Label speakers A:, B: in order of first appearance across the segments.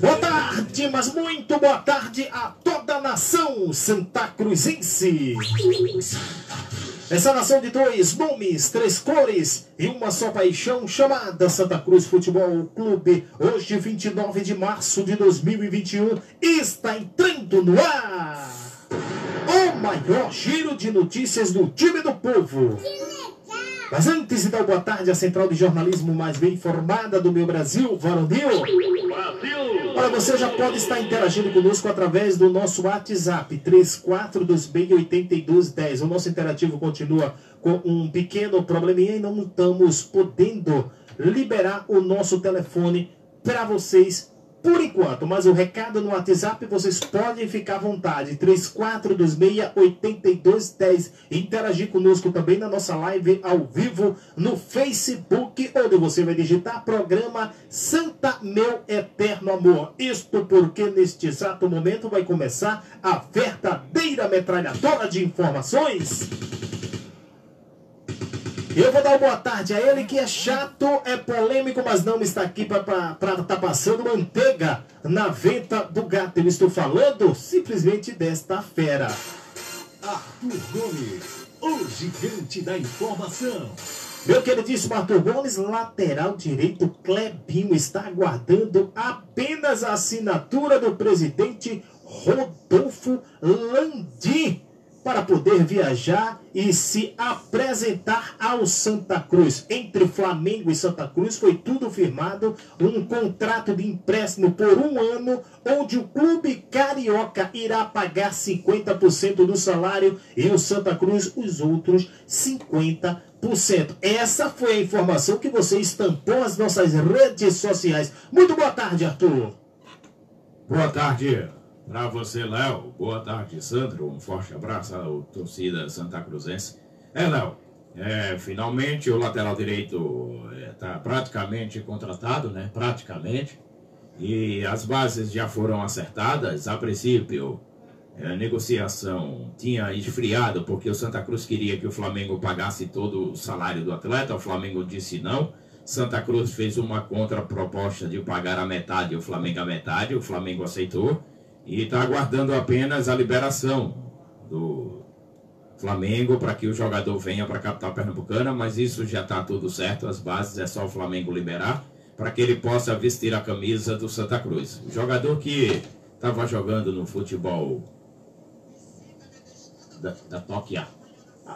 A: Boa tarde, mas muito boa tarde a toda a nação Santa Cruzense. Essa nação de dois nomes, três cores e uma só paixão chamada Santa Cruz Futebol Clube, hoje 29 de março de 2021, está entrando no ar o maior giro de notícias do time do povo. Mas antes de dar boa tarde à central de jornalismo mais bem informada do meu Brasil, Varonil. Olha, você já pode estar interagindo conosco através do nosso WhatsApp 34268210. O nosso interativo continua com um pequeno probleminha e não estamos podendo liberar o nosso telefone para vocês por enquanto, mas o recado no WhatsApp vocês podem ficar à vontade. 34268210. Interagir conosco também na nossa live ao vivo no Facebook, onde você vai digitar programa Santa Meu Eterno Amor. Isto porque neste exato momento vai começar a verdadeira metralhadora de informações. Eu vou dar boa tarde a ele que é chato, é polêmico, mas não está aqui para estar tá passando manteiga na venta do gato. Eu estou falando simplesmente desta fera.
B: Arthur Gomes, o gigante da informação.
A: Meu queridíssimo Arthur Gomes, lateral direito Clebinho, está aguardando apenas a assinatura do presidente Rodolfo Landim para poder viajar e se apresentar ao Santa Cruz. Entre Flamengo e Santa Cruz foi tudo firmado um contrato de empréstimo por um ano, onde o clube carioca irá pagar 50% do salário e o Santa Cruz os outros 50%. Essa foi a informação que você estampou nas nossas redes sociais. Muito boa tarde, Arthur.
C: Boa tarde para você, Léo. Boa tarde, Sandro. Um forte abraço à torcida Santa Cruzense. É, Léo, é, finalmente o lateral direito está é, praticamente contratado, né? Praticamente. E as bases já foram acertadas. A princípio, é, a negociação tinha esfriado porque o Santa Cruz queria que o Flamengo pagasse todo o salário do atleta. O Flamengo disse não. Santa Cruz fez uma contraproposta de pagar a metade e o Flamengo a metade. O Flamengo aceitou e está aguardando apenas a liberação do Flamengo para que o jogador venha para a capital pernambucana, mas isso já está tudo certo, as bases é só o Flamengo liberar para que ele possa vestir a camisa do Santa Cruz. O jogador que estava jogando no futebol da, da Tóquia.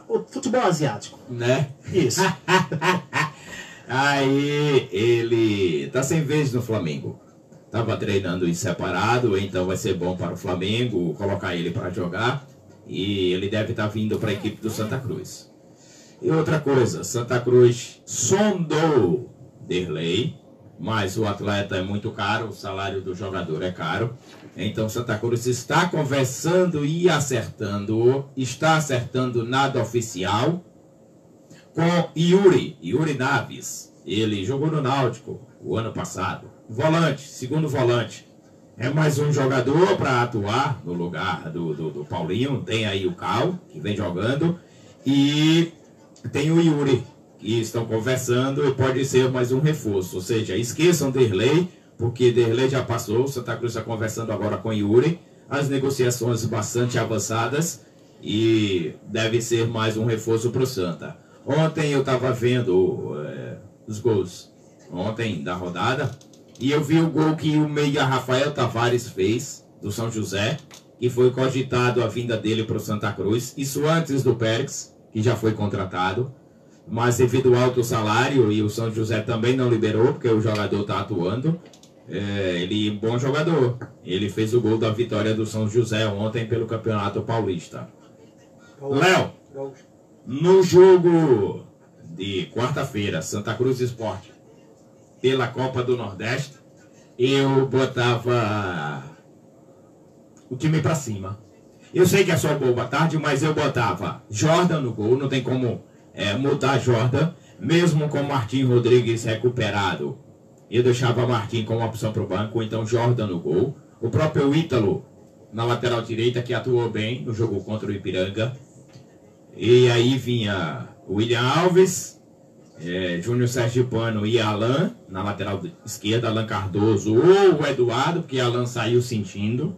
A: O futebol asiático.
C: Né?
A: Isso.
C: Aí ele está sem vez no Flamengo estava treinando em separado, então vai ser bom para o Flamengo colocar ele para jogar e ele deve estar tá vindo para a equipe do Santa Cruz. E outra coisa, Santa Cruz sondou Derlei, mas o atleta é muito caro, o salário do jogador é caro. Então Santa Cruz está conversando e acertando, está acertando nada oficial com Yuri, Yuri Naves. Ele jogou no Náutico o ano passado volante, segundo volante. É mais um jogador para atuar no lugar do, do, do, Paulinho. Tem aí o Cal, que vem jogando. E tem o Yuri, que estão conversando e pode ser mais um reforço. Ou seja, esqueçam Derlei, porque Derlei já passou. Santa Cruz está conversando agora com Yuri. As negociações bastante avançadas e deve ser mais um reforço para o Santa. Ontem eu estava vendo é, os gols ontem da rodada e eu vi o gol que o meia Rafael Tavares fez, do São José, que foi cogitado a vinda dele para o Santa Cruz. Isso antes do Pérez, que já foi contratado. Mas devido ao alto salário, e o São José também não liberou, porque o jogador está atuando. É, ele é um bom jogador. Ele fez o gol da vitória do São José ontem pelo Campeonato Paulista. Léo, no jogo de quarta-feira, Santa Cruz Esporte pela Copa do Nordeste, eu botava o time para cima. Eu sei que é só boa tarde, mas eu botava Jordan no gol, não tem como é, mudar Jordan. mesmo com Martim Rodrigues recuperado, eu deixava Martim como opção para o banco, então Jordan no gol. O próprio Ítalo na lateral direita, que atuou bem no jogo contra o Ipiranga. E aí vinha William Alves, é, Júnior Sergipano e Alan na lateral esquerda, Alan Cardoso ou o Eduardo, porque Alan saiu sentindo.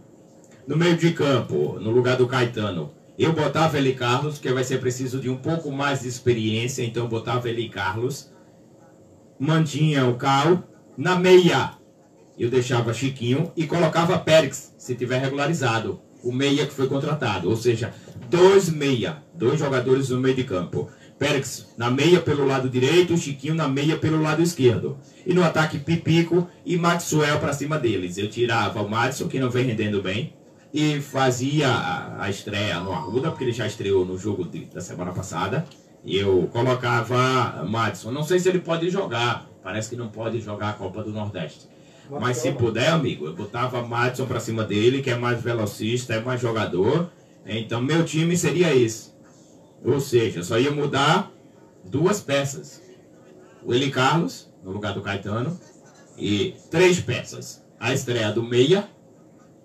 C: No meio de campo, no lugar do Caetano, eu botava ele Carlos, que vai ser preciso de um pouco mais de experiência, então botava ele Carlos. Mantinha o Cal. Na meia, eu deixava Chiquinho e colocava Pérez, se tiver regularizado. O meia que foi contratado, ou seja, dois meia, dois jogadores no meio de campo. Pérez na meia pelo lado direito, Chiquinho na meia pelo lado esquerdo. E no ataque Pipico e Maxwell para cima deles. Eu tirava o Madison, que não vem rendendo bem, e fazia a, estreia no Arruda, porque ele já estreou no jogo de, da semana passada. E eu colocava Madison. Não sei se ele pode jogar, parece que não pode jogar a Copa do Nordeste. Mas se puder, amigo, eu botava Madison para cima dele, que é mais velocista, é mais jogador. Então meu time seria esse. Ou seja, só ia mudar duas peças. O Eli Carlos, no lugar do Caetano, e três peças. A estreia do Meia,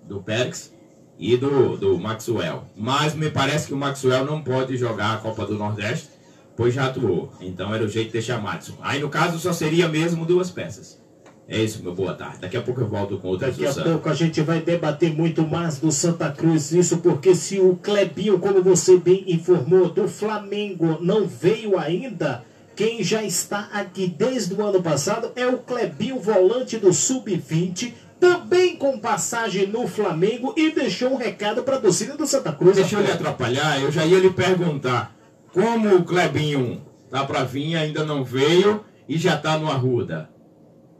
C: do Pérez e do, do Maxwell. Mas me parece que o Maxwell não pode jogar a Copa do Nordeste, pois já atuou. Então era o jeito de deixar Madison. Aí no caso só seria mesmo duas peças. É isso, meu boa tarde. Daqui a pouco eu volto com outra
A: Daqui a pouco a gente vai debater muito mais do Santa Cruz. Isso porque se o Clebinho, como você bem informou, do Flamengo não veio ainda, quem já está aqui desde o ano passado é o Clebinho, volante do Sub-20, também com passagem no Flamengo e deixou um recado para a torcida do Santa Cruz.
C: Deixa eu lhe atrapalhar, eu já ia lhe perguntar como o Clebinho tá para vir, ainda não veio e já tá no Arruda.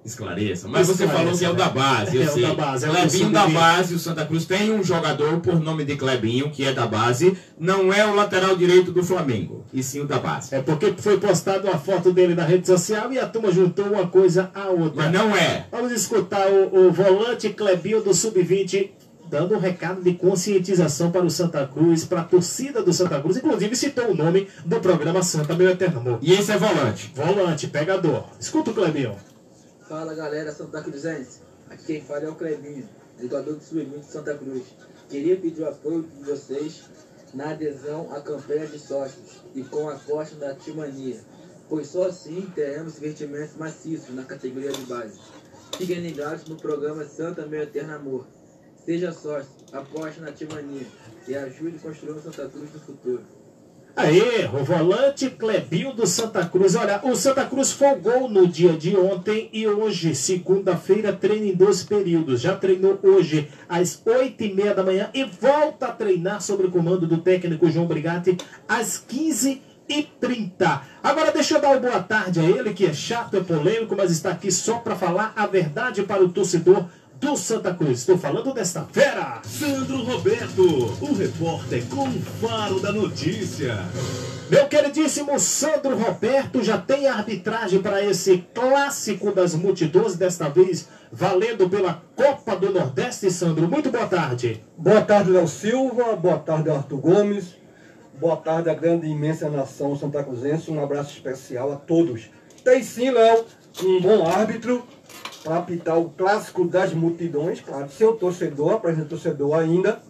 C: Esclareça. Mas você
A: Esclareça,
C: falou que é o
A: né?
C: da base, eu
A: É o
C: sei.
A: da base, é o
C: Clebinho da base, o Santa Cruz tem um jogador por nome de Clebinho, que é da base, não é o lateral direito do Flamengo, e sim o da base.
A: É porque foi postada uma foto dele na rede social e a turma juntou uma coisa à outra.
C: Mas não é.
A: Vamos escutar o, o volante Clebinho do Sub-20 dando um recado de conscientização para o Santa Cruz, para a torcida do Santa Cruz. Inclusive citou o nome do programa Santa Meu Eterno Amor.
C: E esse é volante.
A: Volante, pegador. Escuta o Clebinho.
D: Fala galera Santa Cruzense, aqui quem fala é o Clebinho, jogador do Sub-20 de Santa Cruz. Queria pedir o apoio de vocês na adesão à campanha de sócios e com a aposta da Timania, pois só assim teremos investimentos maciços na categoria de base. Fiquem ligados no programa Santa Meu Eterno Amor. Seja sócio, aposte na Timania e ajude a construir Santa Cruz do futuro.
A: Aê, o volante Clebinho do Santa Cruz. Olha, o Santa Cruz folgou no dia de ontem e hoje, segunda-feira, treina em dois períodos. Já treinou hoje às oito e meia da manhã e volta a treinar sob o comando do técnico João Brigatti às 15 e 30. Agora deixa eu dar uma boa tarde a ele, que é chato, é polêmico, mas está aqui só para falar a verdade para o torcedor do Santa Cruz. Estou falando desta fera.
B: Sandro Roberto, o repórter com faro da notícia.
A: Meu queridíssimo Sandro Roberto já tem arbitragem para esse clássico das multidões, desta vez valendo pela Copa do Nordeste, Sandro. Muito boa tarde.
E: Boa tarde, Léo Silva. Boa tarde, Arthur Gomes. Boa tarde, a grande e imensa nação Santa Cruzense. Um abraço especial a todos. Tem sim, Léo, um bom árbitro para apitar o clássico das multidões. Claro, sem o torcedor, apresenta torcedor ainda.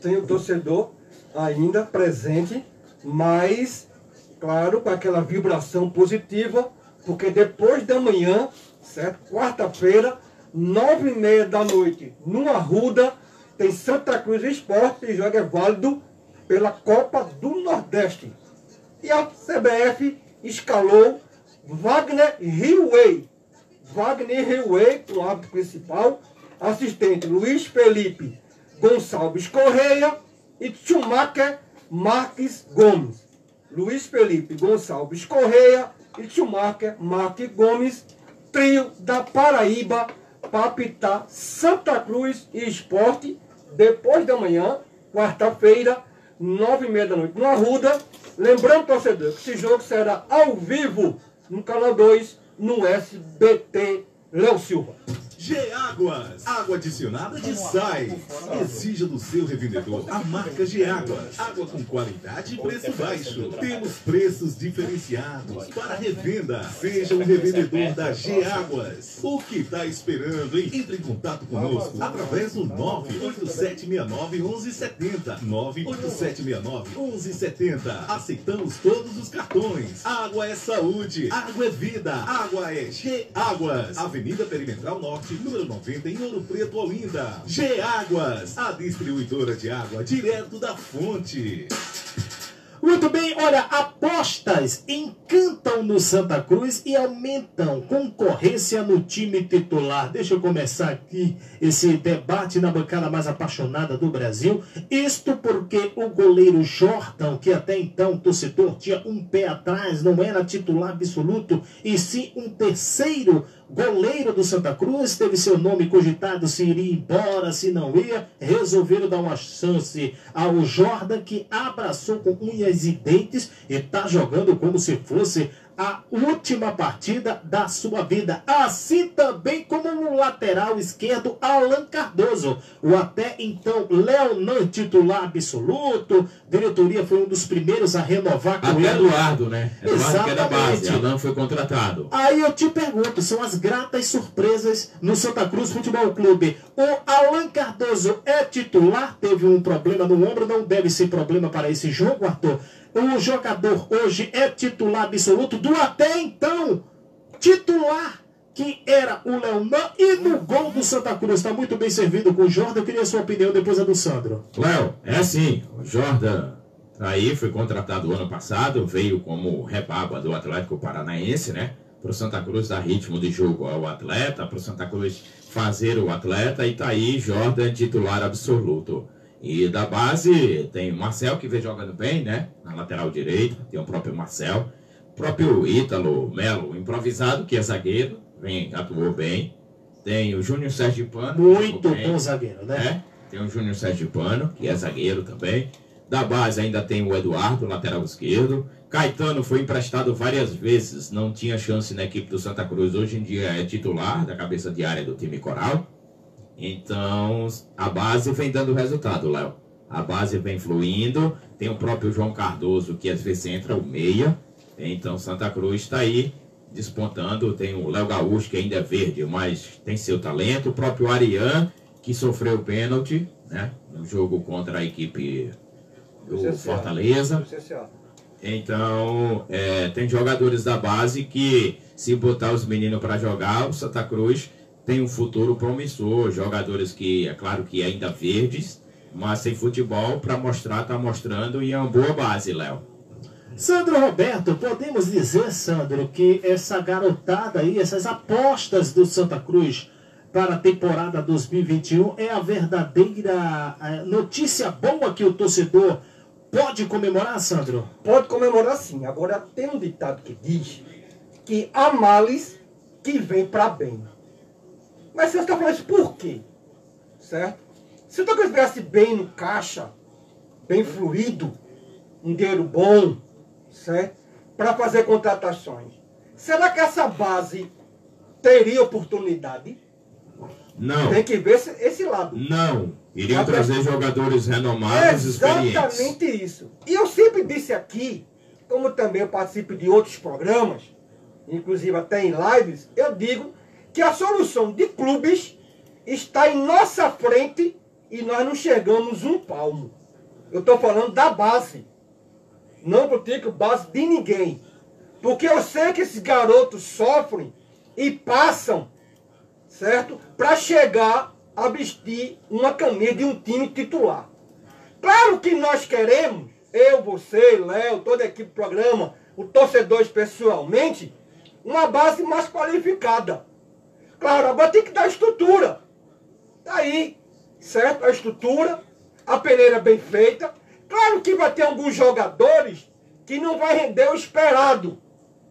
E: Sem o torcedor ainda presente, mas, claro, com aquela vibração positiva, porque depois da manhã, certo? Quarta-feira, nove e meia da noite, no Arruda, tem Santa Cruz Esporte e jogo é válido pela Copa do Nordeste. E a CBF escalou Wagner Riway. Wagner Riway, o árbitro principal, assistente Luiz Felipe Gonçalves Correia e Schumacher Marques Gomes. Luiz Felipe Gonçalves Correia e Schumacher Marques Gomes, trio da Paraíba, para apitar Santa Cruz e Esporte, depois da manhã, quarta-feira, nove e meia da noite, no Arruda. Lembrando, torcedor, que esse jogo será ao vivo no Canal 2, no SBT Léo Silva.
B: Geáguas, água adicionada de sais. Exija do seu revendedor a marca Geáguas. Água com qualidade e preço baixo. Temos preços diferenciados para revenda. Seja um revendedor da Geáguas. O que está esperando, hein? Entre em contato conosco através do 98769-1170. 98769-1170. Aceitamos todos os cartões. Água é saúde. Água é vida. Água é Geáguas. Avenida Perimetral Norte, número 90, em Ouro Preto, Olinda. Geáguas, a distribuidora de água direto da fonte.
A: Muito bem, olha, apostas encantam no Santa Cruz e aumentam concorrência no time titular. Deixa eu começar aqui esse debate na bancada mais apaixonada do Brasil. Isto porque o goleiro Jordan, que até então torcedor tinha um pé atrás, não era titular absoluto, e sim um terceiro goleiro do Santa Cruz, teve seu nome cogitado se iria embora, se não ia, resolveram dar uma chance ao Jordan, que abraçou com unhas e dentes e está jogando como se fosse a última partida da sua vida. Assim também como o lateral esquerdo Alan Cardoso. O até então Leonan titular absoluto. Diretoria foi um dos primeiros a renovar com
C: Até
A: ele.
C: Eduardo, né? Eduardo que é da base.
A: Exatamente.
C: Alan foi contratado.
A: Aí eu te pergunto, são as gratas surpresas no Santa Cruz Futebol Clube. O Alan Cardoso é titular, teve um problema no ombro, não deve ser problema para esse jogo, Arthur. O jogador hoje é titular absoluto do até então titular que era o Leonan e no gol do Santa Cruz. Está muito bem servido com o Jordan. Eu queria sua opinião depois a do Sandro.
C: Léo, é assim, o Jordan aí foi contratado ano passado, veio como rebaba do Atlético Paranaense, né? Pro Santa Cruz dar ritmo de jogo ao atleta, pro Santa Cruz fazer o atleta, e tá aí Jordan titular absoluto. E da base tem o Marcel que vem jogando bem, né? Na lateral direita, tem o próprio Marcel. O próprio Ítalo Melo, improvisado, que é zagueiro, vem, atuou bem. Tem o Júnior Sérgio Pano.
A: Muito bom zagueiro, né?
C: É, tem o Júnior Sergipano, que é zagueiro também. Da base ainda tem o Eduardo, lateral esquerdo. Caetano foi emprestado várias vezes, não tinha chance na equipe do Santa Cruz. Hoje em dia é titular da cabeça de área do time coral. Então a base vem dando resultado, Léo. A base vem fluindo. Tem o próprio João Cardoso, que às vezes entra o meia. Então Santa Cruz está aí despontando. Tem o Léo Gaúcho, que ainda é verde, mas tem seu talento. O próprio Arian, que sofreu pênalti né, no jogo contra a equipe do
E: CCA.
C: Fortaleza. Então, é, tem jogadores da base que, se botar os meninos para jogar, o Santa Cruz tem um futuro promissor. Jogadores que, é claro que ainda verdes, mas tem futebol para mostrar, tá mostrando e é uma boa base, Léo.
A: Sandro Roberto, podemos dizer, Sandro, que essa garotada aí, essas apostas do Santa Cruz para a temporada 2021 é a verdadeira eh, notícia boa que o torcedor pode comemorar, Sandro?
E: Pode comemorar sim. Agora tem um ditado que diz que há males que vem para bem. Mas você está falando isso por quê? Certo? Se o Cruz estivesse bem no caixa, bem fluido, um dinheiro bom, certo? Para fazer contratações. Será que essa base teria oportunidade?
C: Não,
E: Tem que ver esse, lado.
C: não. Iriam trazer jogadores renomados, experientes.
E: Exatamente isso. E eu sempre disse aqui, como também eu participo de outros programas, inclusive até em lives, eu digo que a solução de clubes está em nossa frente e nós não chegamos um palmo. Eu estou falando da base. Não critico base de ninguém. Porque eu sei que esses garotos sofrem e passam, certo? Para chegar a vestir uma camisa de um time titular. Claro que nós queremos, eu, você, Léo, toda a equipe do programa, o torcedor especialmente, uma base mais qualificada. Claro, agora tem que dar estrutura. Tá aí, certo? A estrutura, a peneira bem feita. Claro que vai ter alguns jogadores que não vai render o esperado.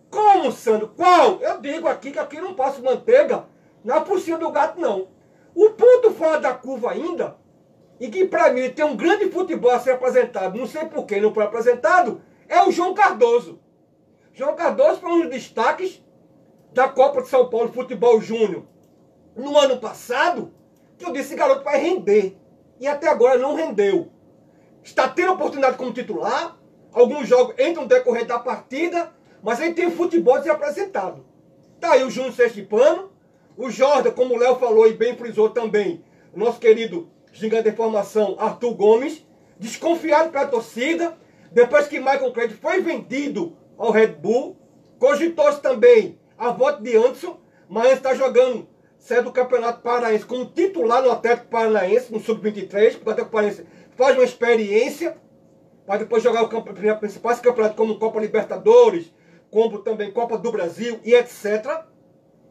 E: Como, Sandro? Qual? Eu digo aqui que aqui não passo manteiga na focinha do gato, não. O ponto fora da curva ainda, e que para mim tem um grande futebol a ser apresentado, não sei por que não foi apresentado, é o João Cardoso. João Cardoso foi um dos destaques da Copa de São Paulo Futebol Júnior. no ano passado, que eu disse, garoto vai render. E até agora não rendeu. Está tendo oportunidade como titular, alguns jogos entram no decorrer da partida, mas aí tem futebol a ser apresentado. Tá aí o Júnior Sergipano, o Jordan, como o Léo falou e bem frisou também, nosso querido gigante de formação Arthur Gomes, desconfiado pela torcida, depois que Michael Craig foi vendido ao Red Bull, cogitou-se também a volta de Anderson, mas está jogando sai do Campeonato Paraense como titular no Atlético Paranaense, no Sub-23, porque o Atlético Paranaense faz uma experiência para depois jogar o campo, principais campeonatos como Copa Libertadores, como também Copa do Brasil e etc.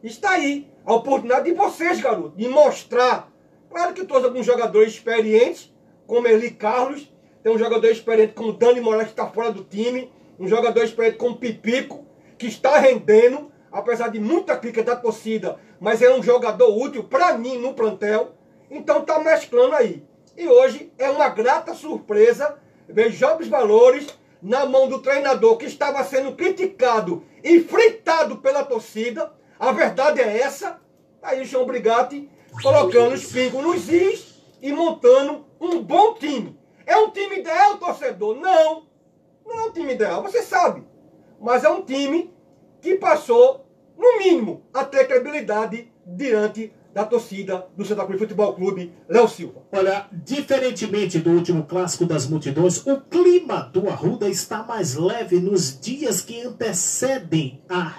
E: Está aí a oportunidade de vocês, garoto, de mostrar. Claro que todos alguns jogadores experientes, como Eli Carlos, tem um jogador experiente como Dani Moraes, que está fora do time, um jogador experiente como Pipico, que está rendendo, apesar de muita crítica da torcida, mas é um jogador útil para mim no plantel. Então tá mesclando aí. E hoje é uma grata surpresa ver jogos valores na mão do treinador que estava sendo criticado e fritado pela torcida. A verdade é essa. Aí o João Brigatti colocando os pingos nos is e montando um bom time. É um time ideal, torcedor? Não. Não é um time ideal, você sabe. Mas é um time que passou, no mínimo, a credibilidade diante da torcida do Santa Cruz Futebol Clube, Léo Silva.
A: Olha, diferentemente do último clássico das multidões, o clima do Arruda está mais leve nos dias que antecedem a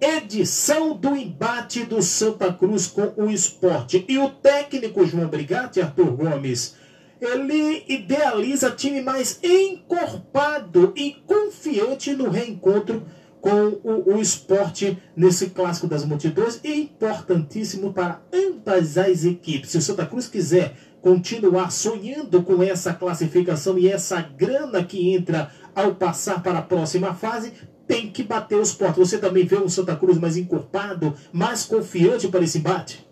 A: reedição do embate do Santa Cruz com o esporte. E o técnico João Brigatti, Arthur Gomes, ele idealiza time mais encorpado e confiante no reencontro com o, o esporte nesse clássico das multidões e importantíssimo para ambas as equipes. Se o Santa Cruz quiser continuar sonhando com essa classificação e essa grana que entra ao passar para a próxima fase, tem que bater os portos. Você também vê um Santa Cruz mais encorpado, mais confiante para esse embate?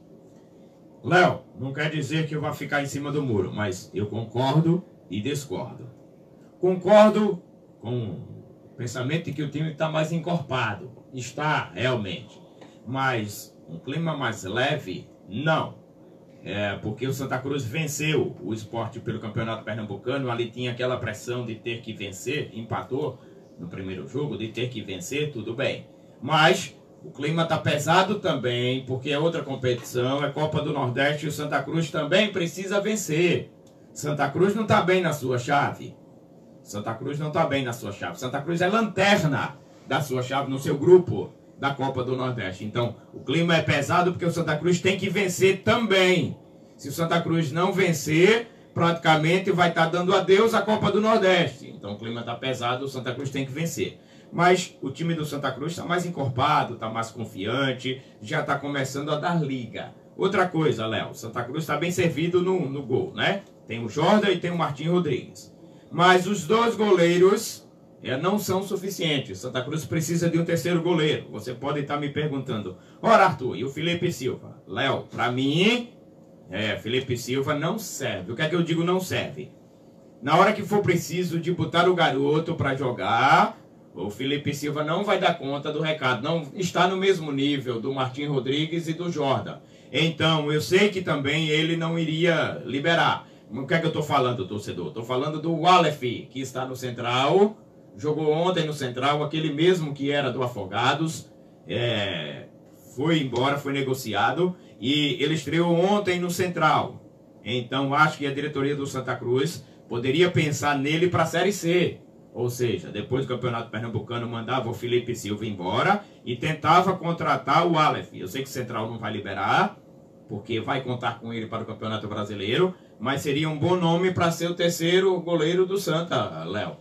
C: Léo, não quer dizer que eu vá ficar em cima do muro, mas eu concordo e discordo. Concordo com pensamento de que o time está mais encorpado. Está, realmente. Mas um clima mais leve, não. É, porque o Santa Cruz venceu o esporte pelo Campeonato Pernambucano, ali tinha aquela pressão de ter que vencer, empatou no primeiro jogo, de ter que vencer, tudo bem. Mas o clima está pesado também, porque é outra competição, é Copa do Nordeste e o Santa Cruz também precisa vencer. Santa Cruz não está bem na sua chave. Santa Cruz não está bem na sua chave. Santa Cruz é lanterna da sua chave no seu grupo da Copa do Nordeste. Então, o clima é pesado porque o Santa Cruz tem que vencer também. Se o Santa Cruz não vencer, praticamente vai estar tá dando adeus à Copa do Nordeste. Então, o clima está pesado, o Santa Cruz tem que vencer. Mas o time do Santa Cruz está mais encorpado, está mais confiante, já está começando a dar liga. Outra coisa, Léo, Santa Cruz está bem servido no, no gol, né? Tem o Jordan e tem o Martim Rodrigues. Mas os dois goleiros é, não são suficientes. Santa Cruz precisa de um terceiro goleiro. Você pode estar me perguntando, ora Arthur, e o Felipe Silva? Léo, para mim, é, Felipe Silva não serve. O que é que eu digo não serve? Na hora que for preciso de botar o garoto para jogar, o Felipe Silva não vai dar conta do recado. Não está no mesmo nível do Martim Rodrigues e do Jordan. Então, eu sei que também ele não iria liberar. O que é que eu estou falando, torcedor? Estou falando do Walef, que está no Central, jogou ontem no Central, aquele mesmo que era do Afogados, é, foi embora, foi negociado, e ele estreou ontem no Central. Então acho que a diretoria do Santa Cruz poderia pensar nele para a Série C. Ou seja, depois do Campeonato Pernambucano mandava o Felipe Silva embora e tentava contratar o Aleph. Eu sei que o Central não vai liberar, porque vai contar com ele para o Campeonato Brasileiro, mas seria um bom nome para ser o terceiro goleiro do Santa, Léo.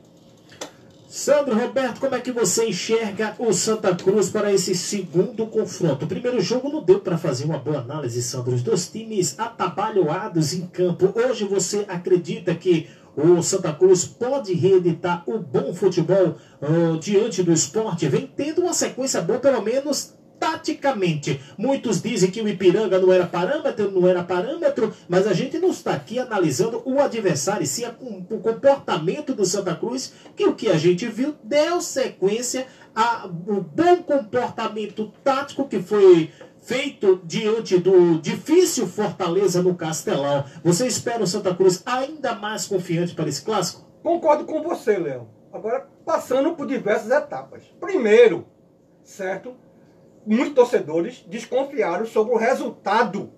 A: Sandro Roberto, como é que você enxerga o Santa Cruz para esse segundo confronto? O primeiro jogo não deu para fazer uma boa análise, Sandro. Os dois times atabalhoados em campo. Hoje você acredita que o Santa Cruz pode reeditar o bom futebol uh, diante do esporte? Vem tendo uma sequência boa, pelo menos taticamente. Muitos dizem que o Ipiranga não era parâmetro, não era parâmetro, mas a gente não está aqui analisando o adversário, sim o comportamento do Santa Cruz, que o que a gente viu deu sequência ao bom comportamento tático que foi feito diante do difícil Fortaleza no Castelão. Você espera o Santa Cruz ainda mais confiante para esse clássico?
E: Concordo com você, Léo. Agora, passando por diversas etapas. Primeiro, certo? Muitos torcedores desconfiaram sobre o resultado,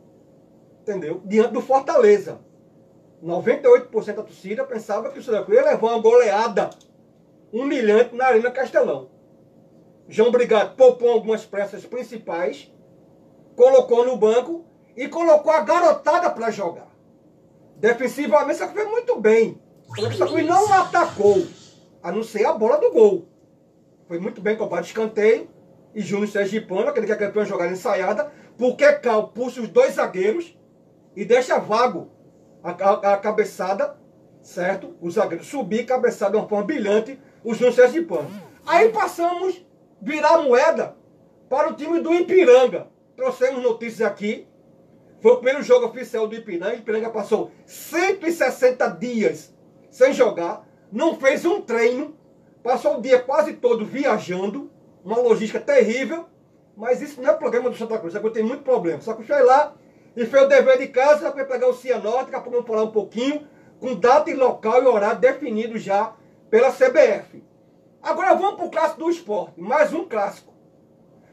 E: entendeu? Diante do Fortaleza. 98% da torcida pensava que o Santa Cruz ia levar uma goleada humilhante na Arena Castelão. João Brigado poupou algumas peças principais, colocou no banco e colocou a garotada para jogar. Defensivamente, Santa Cruz muito bem. O Santa Cruz não atacou, a não ser a bola do gol. Foi muito bem cobrado escanteio e Júnior Sergipano, aquele que é campeão jogada ensaiada, porque Cal puxa os dois zagueiros e deixa vago a, a, a cabeçada, certo? O zagueiro subir, cabeçada de uma forma brilhante, o Júnior Sergipano. Aí passamos virar moeda para o time do Ipiranga. Trouxemos notícias aqui. Foi o primeiro jogo oficial do Ipiranga. O Ipiranga passou 160 dias sem jogar, não fez um treino, passou o dia quase todo viajando, uma logística terrível, mas isso não é problema do Santa Cruz, Santa Cruz tem muito problema. Só que foi lá e fez o dever de casa, foi pegar o Cianorte, daqui a pouco vamos falar um pouquinho, com data e local e horário definido já pela CBF. Agora vamos para o clássico do esporte, mais um clássico.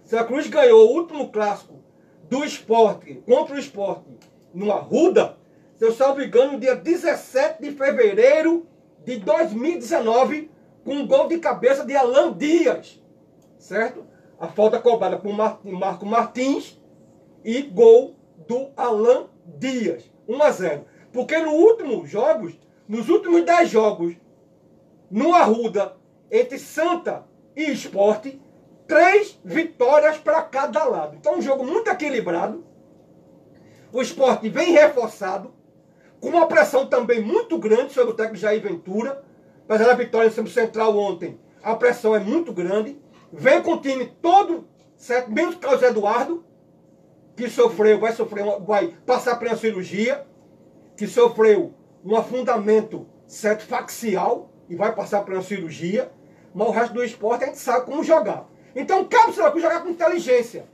E: Santa Cruz ganhou o último clássico do esporte contra o esporte no Arruda, se eu salvo engano, no dia 17 de fevereiro de 2019, com um gol de cabeça de Alan Dias. Certo? A falta cobrada por Marco Martins e gol do Alan Dias. 1 a 0. Porque no último jogos, nos últimos 10 jogos, no Arruda, entre Santa e Esporte, três vitórias para cada lado. Então um jogo muito equilibrado. O esporte vem reforçado, com uma pressão também muito grande sobre o técnico Jair Ventura. Apesar da vitória no central ontem, a pressão é muito grande. Vem com o time todo, certo? Menos o Carlos Eduardo, que sofreu, vai sofrer, vai passar por uma cirurgia, que sofreu um afundamento certo facial e vai passar por uma cirurgia. Mas o resto do esporte a gente sabe como jogar. Então cabe o jogar com inteligência.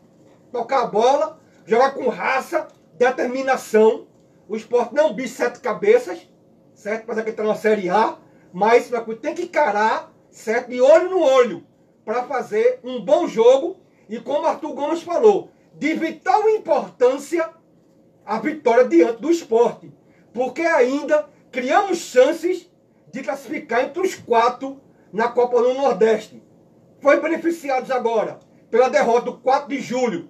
E: Tocar a bola, jogar com raça, determinação o esporte não bicho sete cabeças, certo? Para que está na Série A, mas tem que encarar, certo? De olho no olho, para fazer um bom jogo. E como Arthur Gomes falou, de vital importância a vitória diante do esporte. Porque ainda criamos chances de classificar entre os quatro na Copa do Nordeste. Foi beneficiados agora pela derrota do 4 de julho,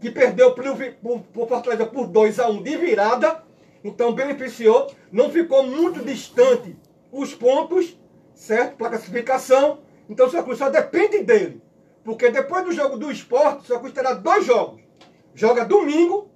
E: que perdeu por, Fortaleza por 2 a 1 de virada então beneficiou, não ficou muito distante os pontos, certo? Para classificação. Então o Santa só depende dele. Porque depois do jogo do esporte, o Santa terá dois jogos. Joga domingo,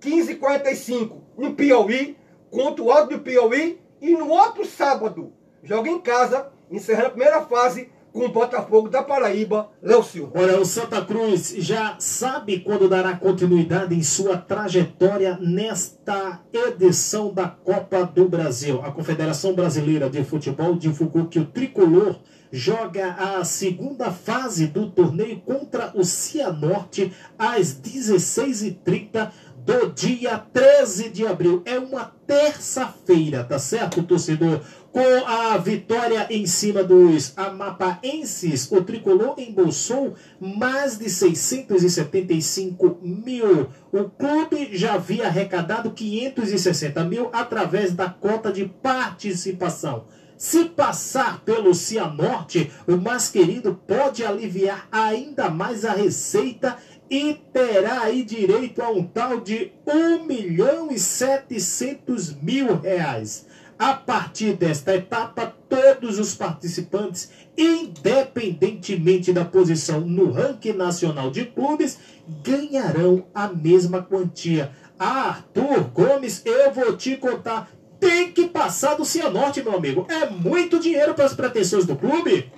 E: 15h45, no Piauí, contra o Alto do Piauí. E no outro sábado, joga em casa, encerrando a primeira fase com o Botafogo da Paraíba, Léo Silva.
A: Olha, o Santa Cruz já sabe quando dará continuidade em sua trajetória nesta edição da Copa do Brasil. A Confederação Brasileira de Futebol divulgou que o tricolor joga a segunda fase do torneio contra o Cianorte às 16h30 do dia 13 de abril. É uma terça-feira, tá certo, torcedor? Com a vitória em cima dos amapaenses, o tricolor embolsou mais de 675 mil. O clube já havia arrecadado 560 mil através da cota de participação. Se passar pelo Cianorte, o mais querido pode aliviar ainda mais a receita e terá aí direito a um tal de 1 milhão e 700 mil reais. A partir desta etapa, todos os participantes, independentemente da posição no ranking nacional de clubes, ganharão a mesma quantia. Arthur Gomes, eu vou te contar. Tem que passar do Cianorte, meu amigo. É muito dinheiro para as pretensões do clube.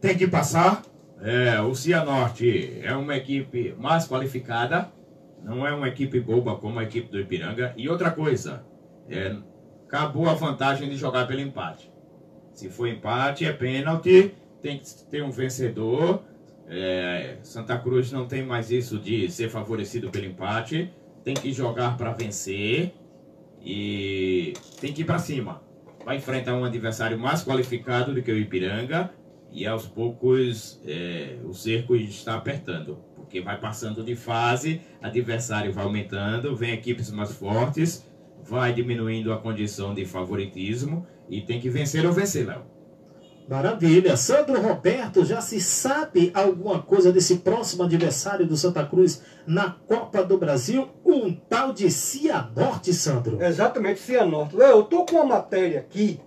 C: Tem que passar. É, o Cianorte é uma equipe mais qualificada. Não é uma equipe boba como a equipe do Ipiranga. E outra coisa, é, acabou a vantagem de jogar pelo empate. Se for empate, é pênalti, tem que ter um vencedor. É, Santa Cruz não tem mais isso de ser favorecido pelo empate. Tem que jogar para vencer e tem que ir para cima. Vai enfrentar um adversário mais qualificado do que o Ipiranga e aos poucos é, o cerco está apertando, porque vai passando de fase, adversário vai aumentando, vem equipes mais fortes, vai diminuindo a condição de favoritismo e tem que vencer ou vencer, Léo.
A: Maravilha. Sandro Roberto, já se sabe alguma coisa desse próximo adversário do Santa Cruz na Copa do Brasil? Um tal de Cianorte, Sandro.
E: Exatamente, Cianorte. Eu tô com uma matéria aqui,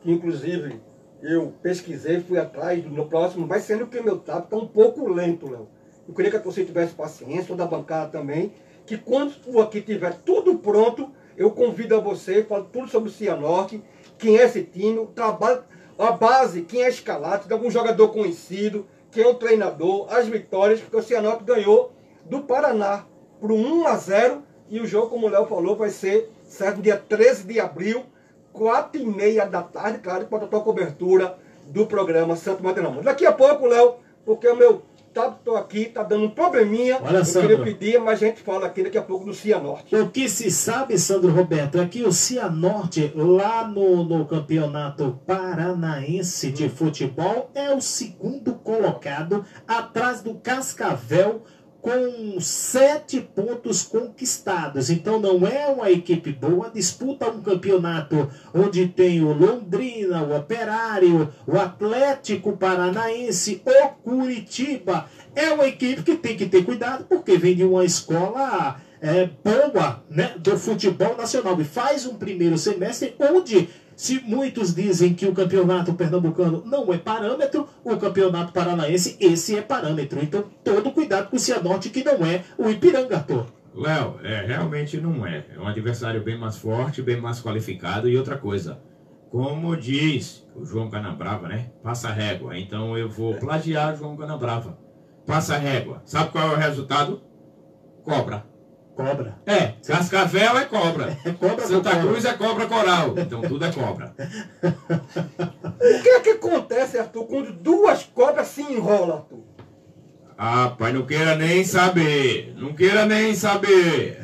E: que inclusive eu pesquisei, fui atrás no próximo, mas sendo que meu tab tá um pouco lento, Léo. Eu queria que você tivesse paciência, toda a bancada também, que quando aqui tiver tudo pronto, eu convido a você, falo tudo sobre o Cianorte, quem é esse time, o trabalho a base, quem é escalado, tem algum jogador conhecido, quem é o treinador, as vitórias, porque o Cianorte ganhou do Paraná por 1 a 0 e o jogo, como o Léo falou, vai ser certo dia 13 de abril, 4 e meia da tarde, claro, com a total cobertura do programa Santo Madeirão. Daqui a pouco, Léo, porque o meu estou aqui, tá dando um probleminha.
A: Olha,
E: eu
A: Sandro.
E: queria pedir, mas a gente fala aqui daqui a pouco do Cianorte.
A: O que se sabe, Sandro Roberto, é que o Cianorte, lá no, no campeonato paranaense de futebol, é o segundo colocado, atrás do Cascavel, com sete pontos conquistados. Então não é uma equipe boa, disputa um campeonato onde tem o Londrina, o Operário, o Atlético Paranaense, o Curitiba. É uma equipe que tem que ter cuidado, porque vem de uma escola é, boa né, do futebol nacional. E faz um primeiro semestre onde se muitos dizem que o campeonato pernambucano não é parâmetro, o campeonato paranaense, esse é parâmetro. Então, todo cuidado com o Cianorte, que não é o Ipiranga, Tô.
C: Léo, é, realmente não é. É um adversário bem mais forte, bem mais qualificado. E outra coisa, como diz o João Canabrava, né? Passa régua. Então eu vou plagiar o João Canabrava. Passa régua. Sabe qual é o resultado? Cobra.
A: Cobra.
C: É, Cascavel é cobra.
A: É cobra
C: Santa
A: cobra.
C: Cruz é cobra coral. Então tudo é cobra.
E: O que é que acontece, Arthur, quando duas cobras se enrolam, Arthur?
C: Ah, pai, não queira nem saber. Não queira nem saber.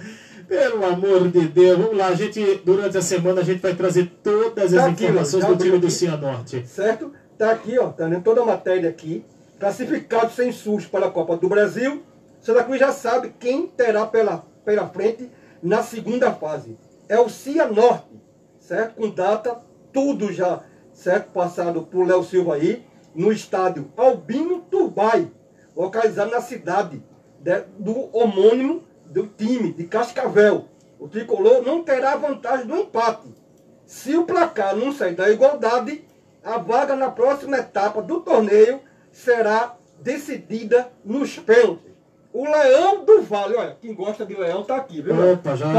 A: Pelo amor de Deus, vamos lá, a gente, durante a semana, a gente vai trazer todas as
E: Tá aqui,
A: informações do time do. Cianorte.
E: certo? Tá aqui, ó, tá lendo toda a matéria aqui. Classificado sem SUS para a Copa do Brasil. Santa Cruz já sabe quem terá pela, pela frente na segunda fase. É o Cianorte, certo? Com data, tudo já, certo? Passado por Léo Silva aí, no estádio Albino Turbai, localizado na cidade de- do homônimo do time, de Cascavel. O tricolor não terá vantagem do empate. Se o placar não sair da igualdade, a vaga na próxima etapa do torneio será decidida nos pênaltis. O Leão do Vale, olha, quem gosta de Leão tá aqui, viu?
A: Opa, já é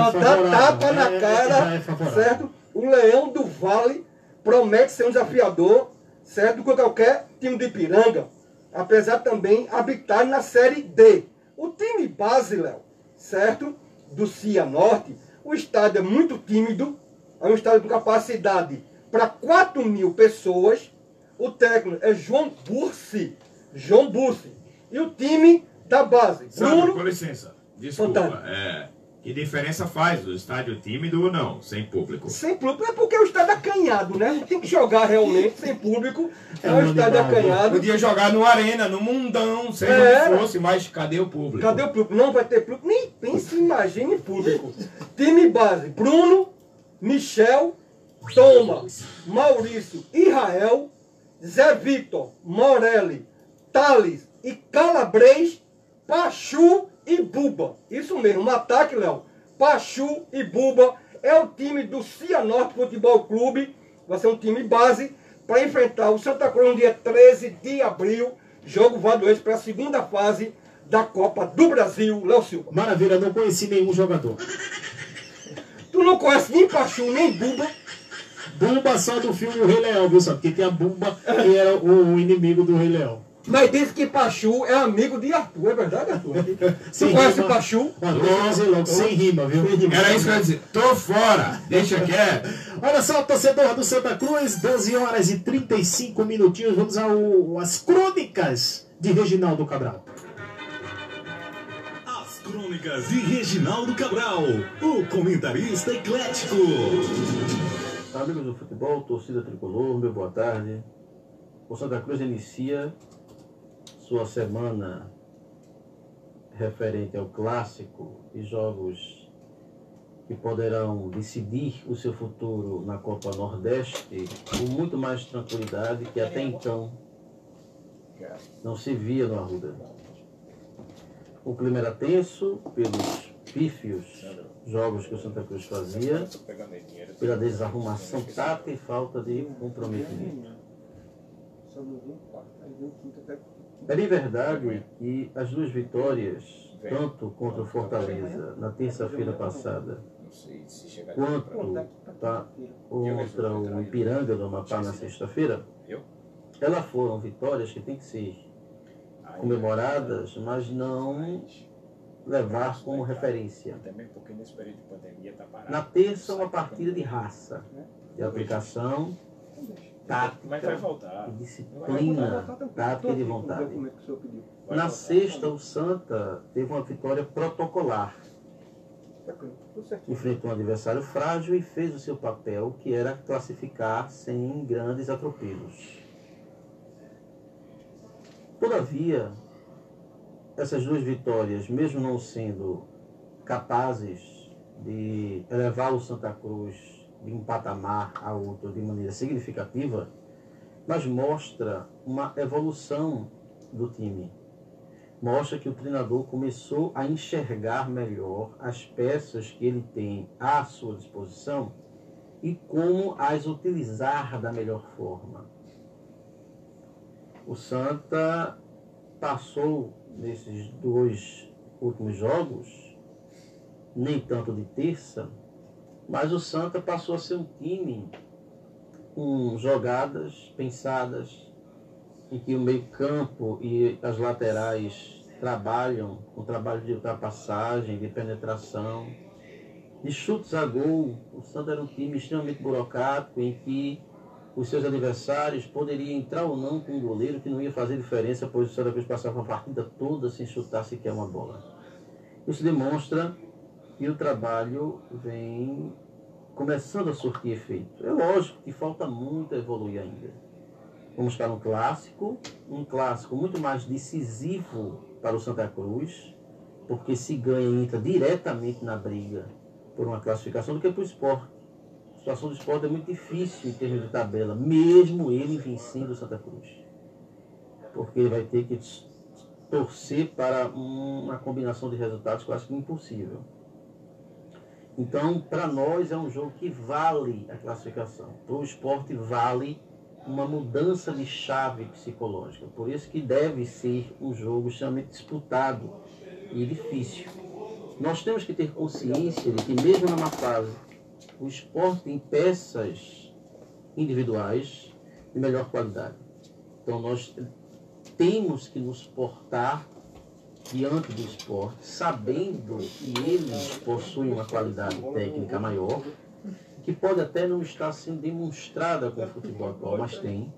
E: tapa na
A: É,
E: cara,
A: já é favorável.
E: certo? O Leão do Vale promete ser um desafiador, certo? Com qualquer time de Ipiranga, apesar também habitar na Série D. O time base, Léo, certo? Do Cianorte, o estádio é muito tímido, é um estádio com capacidade para 4 mil pessoas. O técnico é João Bursi. João Bursi. E o time da base,
C: Sandro, com
E: Bruno.
C: licença. Desculpa.
E: Fantástico.
C: É, que diferença faz o estádio tímido ou não, sem público?
E: Sem público, é porque o estádio é acanhado, né? Tem que jogar realmente sem público. É,
A: É
E: um estádio acanhado.
C: Podia jogar no Arena, no Mundão, seja
E: É.
C: onde fosse, mas cadê o público?
E: Cadê o público? Não vai ter público. Nem pense, imagine público. Time base: Bruno, Michel, Thomas, Maurício, Israel, Zé Vitor, Morelli, Thales e Calabres, Pachu e Buba. Isso mesmo, um ataque, Léo. Pachu e Buba é o time do Cianorte Futebol Clube. Vai ser um time base para enfrentar o Santa Cruz no dia 13 de abril. Jogo válido esse para a segunda fase da Copa do Brasil, Léo Silva.
A: Maravilha, não conheci nenhum jogador.
E: Tu não conhece nem Pachu, nem Buba.
A: Bumba só do filme O Rei Leão, viu, sabe? Porque tem a Bumba que era o inimigo do Rei Leão.
E: Mas diz que Pachu é amigo de Arthur, é verdade, Arthur?
A: Sem
E: Tu conhece
A: rima.
E: o Pachu?
A: Dizer logo, sem rima, viu?
C: Era isso que eu ia dizer. Tô fora, deixa quieto.
A: Olha só, torcedor do Santa Cruz, 12 horas e 35 minutinhos. Vamos ao- às crônicas de Reginaldo Cabral.
B: As crônicas de Reginaldo Cabral, o comentarista eclético.
F: Amigos do futebol, torcida tricolor, meu boa tarde. O Santa Cruz inicia sua semana referente ao clássico e jogos que poderão decidir o seu futuro na Copa Nordeste com muito mais tranquilidade que até então não se via no Arruda. O clima era tenso pelos pífios jogos que o Santa Cruz fazia, pela desarrumação tática e falta de comprometimento. É bem verdade que as duas vitórias, tanto contra o Fortaleza na terça-feira passada, quanto tá, contra o Ipiranga do Amapá na sexta-feira, elas foram vitórias que têm que ser comemoradas, mas não levar como referência. Na terça, uma partida de raça, de aplicação tática, de disciplina, tática e de vontade. Na sexta, o Santa teve uma vitória protocolar. Enfrentou um adversário frágil e fez o seu papel, que era classificar sem grandes atropelos. Todavia, essas duas vitórias, mesmo não sendo capazes de elevar o Santa Cruz de um patamar a outro de maneira significativa, mas mostra uma evolução do time. Mostra que o treinador começou a enxergar melhor as peças que ele tem à sua disposição e como as utilizar da melhor forma. O Santa passou nesses dois últimos jogos, nem tanto de terça, mas o Santa passou a ser um time com jogadas pensadas, em que o meio-campo e as laterais trabalham com trabalho de ultrapassagem, de penetração, de chutes a gol. O Santa era um time extremamente burocrático, em que os seus adversários poderiam entrar ou não com um goleiro que não ia fazer diferença, pois o Santa Cruz passava a partida toda sem chutar sequer uma bola. Isso demonstra que o trabalho vem começando a surtir efeito. É lógico que falta muito evoluir ainda. Vamos para um clássico, um clássico muito mais decisivo para o Santa Cruz, porque se ganha e entra diretamente na briga por uma classificação do que para o esporte. A situação do esporte é muito difícil em termos de tabela, mesmo ele vencendo o Santa Cruz. Porque ele vai ter que torcer para uma combinação de resultados acho que é impossível. Então, para nós é um jogo que vale a classificação. Para o esporte vale uma mudança de chave psicológica. Por isso que deve ser um jogo extremamente disputado e difícil. Nós temos que ter consciência de que mesmo na má fase, o esporte tem peças individuais de melhor qualidade. Então nós temos que nos portar diante do esporte, sabendo que eles possuem uma qualidade técnica maior, que pode até não estar sendo demonstrada com o futebol atual, mas tem.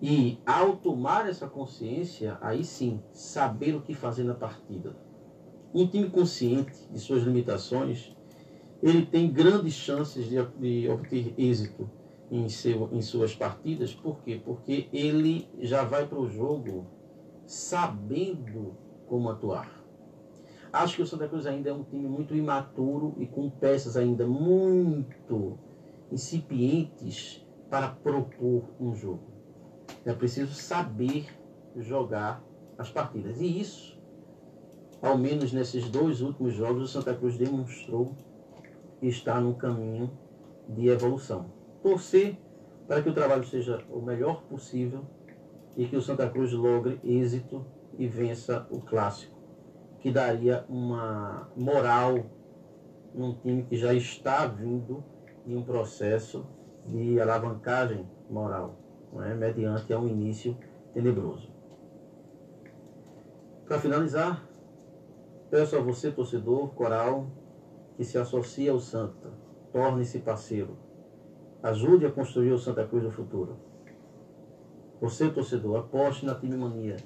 F: E ao tomar essa consciência, aí sim, saber o que fazer na partida. Um time consciente de suas limitações, ele tem grandes chances de, de obter êxito em, seu, em suas partidas. Por quê? Porque ele já vai para o jogo sabendo como atuar. Acho que o Santa Cruz ainda é um time muito imaturo e com peças ainda muito incipientes para propor um jogo. É preciso saber jogar as partidas. E isso, ao menos nesses dois últimos jogos, o Santa Cruz demonstrou estar no caminho de evolução. Torcer para que o trabalho seja o melhor possível e que o Santa Cruz logre êxito e vença o clássico, que daria uma moral num time que já está vindo em um processo de alavancagem moral, não é? mediante a um início tenebroso. Para finalizar, peço a você, torcedor, coral, que se associe ao Santa, torne-se parceiro, ajude a construir o Santa Cruz do futuro. Você, torcedor, aposte na time mania.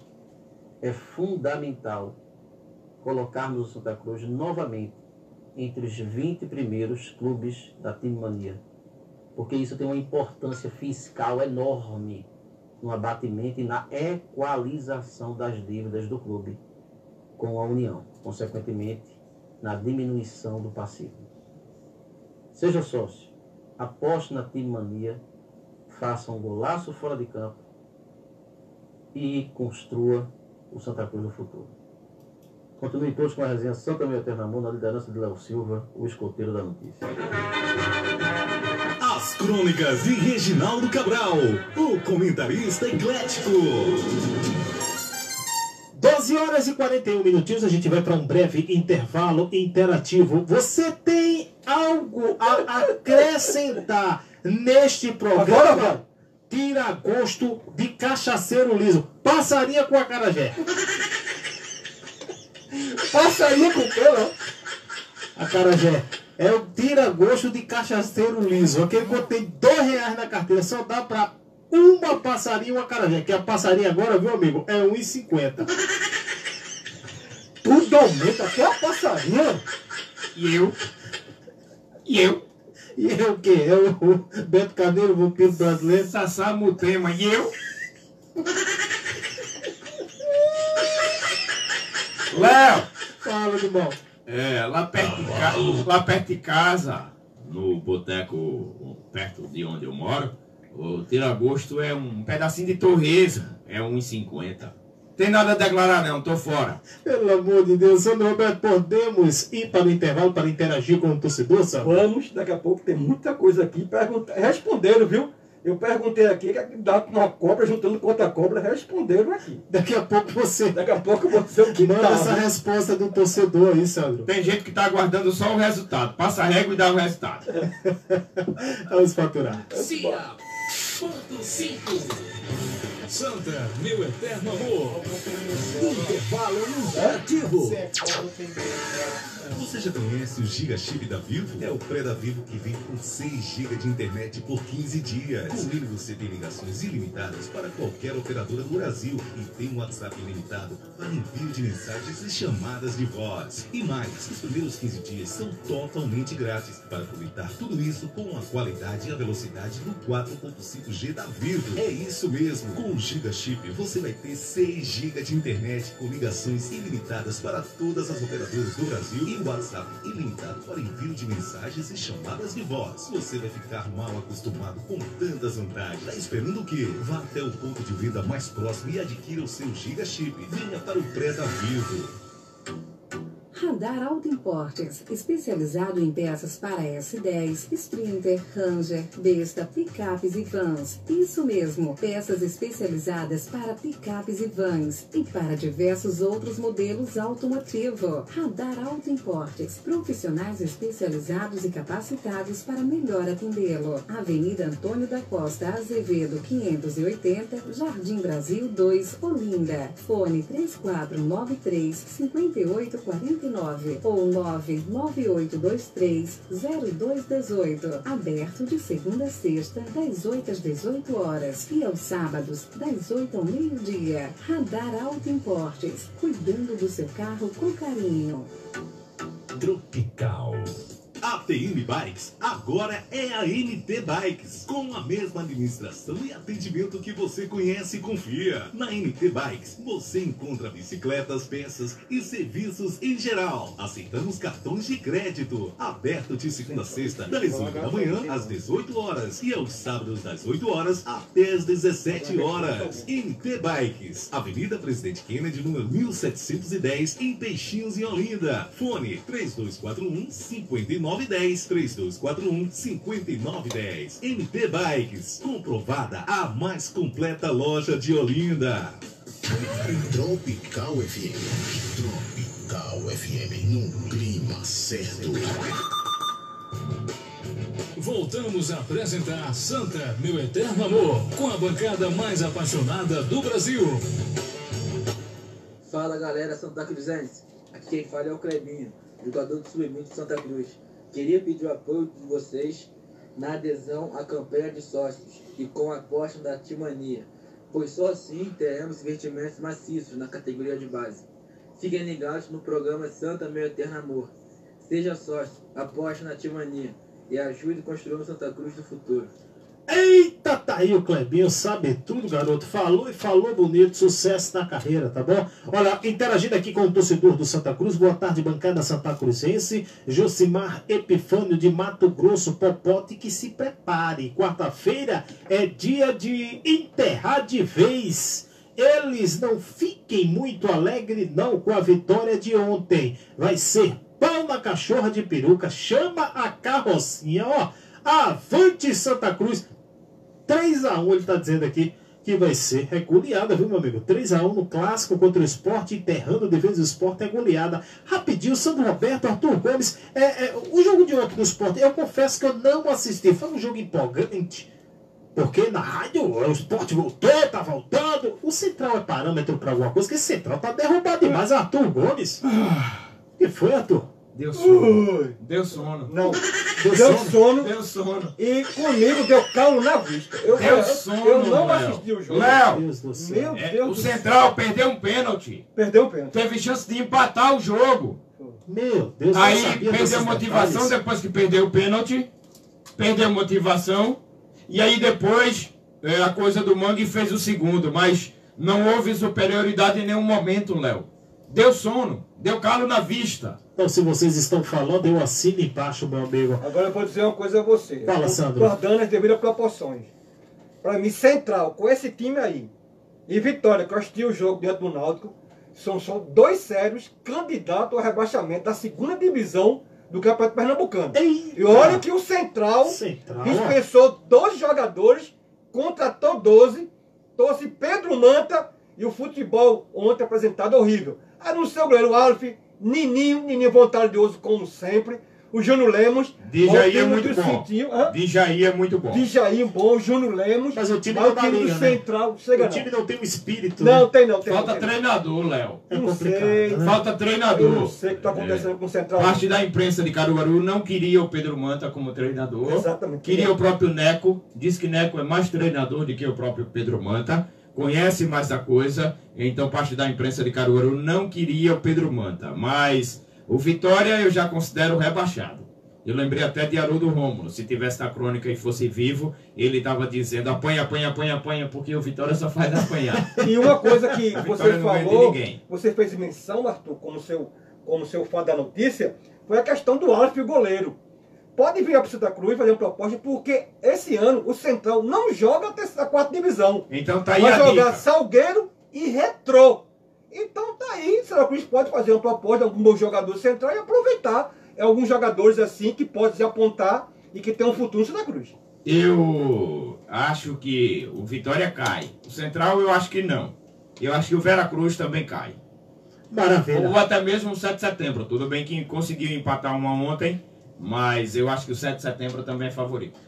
F: É fundamental colocarmos o Santa Cruz novamente entre os 20 primeiros clubes da time mania. Porque isso tem uma importância fiscal enorme no abatimento e na equalização das dívidas do clube com a União, consequentemente, na diminuição do passivo. Seja sócio, aposte na time mania, faça um golaço fora de campo e construa o Santa Cruz do futuro. Continue todos com a resenha Santa Eterno Amor, na liderança de Léo Silva, o escoteiro da notícia.
B: As Crônicas de Reginaldo Cabral, o comentarista eclético.
A: 12 horas e 41 minutinhos, a gente vai para um breve intervalo interativo. Você tem algo a acrescentar neste programa?
E: Agora.
A: Tira gosto de cachaceiro liso. Passaria com a carajé.
E: Passa aí com pelo.
A: A carajé. É o tira gosto de cachaceiro liso. Aquele que tem dois reais na carteira só dá para uma passarinha e uma carajé. Que a passarinha agora, viu, amigo? É 1,50.
E: Tudo aumenta, até a passarinha.
C: E eu? E eu?
A: E é o quê? É o Beto Carneiro, o vampiro brasileiro?
C: Sassá Mutema. E eu? Léo!
A: Fala, irmão.
C: É, lá perto, de ca... lá perto de casa, no boteco perto de onde eu moro, o tiragosto é um pedacinho de torresmo, é 1,50. Tem nada a declarar não, tô fora.
A: Pelo amor de Deus, Sandro Roberto, podemos ir para o intervalo para interagir com o torcedor, Sandro?
E: Vamos, daqui a pouco tem muita coisa aqui. Pergunta... Responderam, viu? Eu perguntei aqui, que dá uma cobra juntando com outra cobra, responderam aqui.
A: Daqui a pouco você
E: Daqui a pouco você é o que
A: manda
E: tá.
A: essa resposta do torcedor aí, Sandro.
C: Tem gente que tá aguardando só o resultado. Passa a régua e dá o resultado.
A: Vamos faturar.
G: Cia, ponto 5. Santa, meu eterno amor.
B: Intervalo interativo. Você já conhece o Giga Chip da Vivo? É o pré da Vivo que vem com 6 GB de internet por 15 dias. Com ele você tem ligações ilimitadas para qualquer operadora do Brasil e tem um WhatsApp ilimitado para envio de mensagens e chamadas de voz. E mais, os primeiros 15 dias são totalmente grátis para aproveitar tudo isso com a qualidade e a velocidade do 4.5G da Vivo. É isso mesmo, com Giga Chip você vai ter 6 GB de internet com ligações ilimitadas para todas as operadoras do Brasil e WhatsApp ilimitado para envio de mensagens e chamadas de voz. Você vai ficar mal acostumado com tantas vantagens. Tá esperando o quê? Vá até o ponto de venda mais próximo e adquira o seu Giga Chip. Venha para o pré da Vivo.
H: Radar Auto Importes, especializado em peças para S10, Sprinter, Ranger, Besta, picapes e vans. Isso mesmo, peças especializadas para picapes e vans e para diversos outros modelos automotivo. Radar Auto Importes, profissionais especializados e capacitados para melhor atendê-lo. Avenida Antônio da Costa Azevedo, 580, Jardim Brasil 2, Olinda. Fone 3493 5849 ou 99823 0218. Aberto de segunda a sexta, das 8 às 18 horas e aos sábados, das 8 ao meio-dia. Radar Auto Importes, cuidando do seu carro com carinho.
B: Tropical. A TM Bikes agora é a NT Bikes, com a mesma administração e atendimento que você conhece e confia. Na NT Bikes você encontra bicicletas, peças e serviços em geral. Aceitamos cartões de crédito. Aberto de segunda a sexta, das 8 da manhã às 18 horas e aos sábados das 8 horas até às 17 horas. NT Bikes, Avenida Presidente Kennedy, número 1710, em Peixinhos, em Olinda. Fone 3241 5910 3241 5910. MT Bikes, comprovada a mais completa loja de Olinda.
I: Tropical FM. Tropical FM, num clima certo.
G: Voltamos a apresentar Santa, meu eterno amor, com a bancada mais apaixonada do Brasil.
D: Fala galera Santa Cruzense, aqui quem fala é o Clebinho, jogador do Sub-20 de Santa Cruz. Queria pedir o apoio de vocês na adesão à campanha de sócios e com a aposta da Timania. pois só assim teremos investimentos maciços na categoria de base. Fiquem ligados no programa Santa Meu Eterno Amor. Seja sócio, aposte na Timania e ajude a construir Santa Cruz do futuro.
A: Eita, tá aí o Clebinho, sabe tudo, garoto. Falou e falou bonito, sucesso na carreira, tá bom? Olha, interagindo aqui com o torcedor do Santa Cruz, boa tarde, bancada Santa Cruzense, Josimar Epifânio de Mato Grosso, Popote, que se prepare. Quarta-feira é dia de enterrar de vez. Eles não fiquem muito alegres, não, com a vitória de ontem. Vai ser pau na cachorra de peruca, chama a carrocinha, ó. Avante Santa Cruz. 3 a 1 ele está dizendo aqui que vai ser. É goleada, viu, meu amigo? 3 a 1 no clássico contra o esporte, enterrando a defesa do esporte, é goleada. Rapidinho, Sandro Roberto, Arthur Gomes. É, é, o jogo de ontem do esporte, eu confesso que eu não assisti. Foi um jogo empolgante. Porque na rádio o esporte voltou, tá voltando. O Central é parâmetro para alguma coisa, que esse Central tá derrubado demais. Arthur Gomes. O que foi, Arthur?
C: Deu sono. Deu sono.
E: Não.
A: Deu sono?
E: sono.
C: Deu sono.
E: E comigo deu calo na vista. Eu,
C: Deu
E: eu,
C: sono,
E: eu não
C: Léo.
E: assisti o jogo.
C: Léo,
A: Deus.
E: Meu
C: é,
E: Deus
C: o. Central perdeu um pênalti.
E: Perdeu o pênalti.
C: Teve chance de empatar o jogo.
A: Meu Deus, eu
C: Aí perdeu motivação
A: detalhes.
C: depois que perdeu o pênalti. Perdeu motivação. E aí depois é, a coisa do Mangue fez o segundo. Mas não houve superioridade em nenhum momento, Léo. Deu sono. Deu calo na vista.
A: Então, se vocês estão falando, eu assino embaixo, meu amigo.
E: Agora eu vou dizer uma coisa a você.
A: Fala, Sandro.
E: Guardando as devidas proporções. Pra mim, Central, com esse time aí, e Vitória, que eu assisti o jogo diante do Náutico, são só dois sérios candidatos ao rebaixamento da segunda divisão do Campeonato Pernambucano.
A: Eita!
E: E olha que o Central,
A: Central, ó.
E: dispensou dois jogadores, contratou 12, trouxe Pedro Manta e o futebol ontem apresentado horrível. Aí no seu goleiro Alf, Nininho, Nininho vontadioso como sempre, o Júnior Lemos,
C: Djaí é
E: o time
C: muito bom. Djaí é muito bom.
E: Djaí bom, Júnior Lemos,
A: Mas o time
E: mas
A: não
E: do
A: liga, né?
E: Central, chega
A: O time
E: não.
A: não tem um espírito,
E: Não,
A: né?
E: tem não, tem
C: Falta
E: não. tem
C: treinador, Léo.
A: É
E: não
A: complicado,
E: sei.
A: né?
C: Falta
E: Eu
C: treinador.
E: não sei o que está acontecendo com o Central.
C: Parte da imprensa de Caruaru não queria o Pedro Manta como treinador.
E: Exatamente.
C: Queria o próprio Neco. Diz que Neco é mais treinador do que o próprio Pedro Manta. Conhece mais a coisa. Então, parte da imprensa de Caruaru não queria o Pedro Manta. Mas o Vitória eu já considero rebaixado. Eu lembrei até de Haroldo Rômulo. Se tivesse na crônica e fosse vivo, ele estava dizendo apanha, apanha, apanha, apanha, porque o Vitória só faz apanhar.
E: E uma coisa que você falou,
C: ninguém.
E: você fez menção, Arthur, como seu, como seu fã da notícia, foi a questão do o goleiro. Pode vir para Santa Cruz fazer uma proposta, porque esse ano o Central não joga a terceira, a quarta divisão.
C: Então tá aí
E: Vai
C: a
E: jogar
C: dica.
E: Salgueiro e Retrô. Então tá aí, Santa Cruz pode fazer uma proposta de algum bom jogador central e aproveitar alguns jogadores assim que pode se apontar e que tem um futuro no Santa Cruz.
C: Eu acho que o Vitória cai. O Central eu acho que não. Eu acho que o Vera Cruz também cai.
A: Maravilha.
C: Ou até mesmo o 7 de setembro. Tudo bem que conseguiu empatar uma ontem, mas eu acho que o 7 de setembro também é favorito.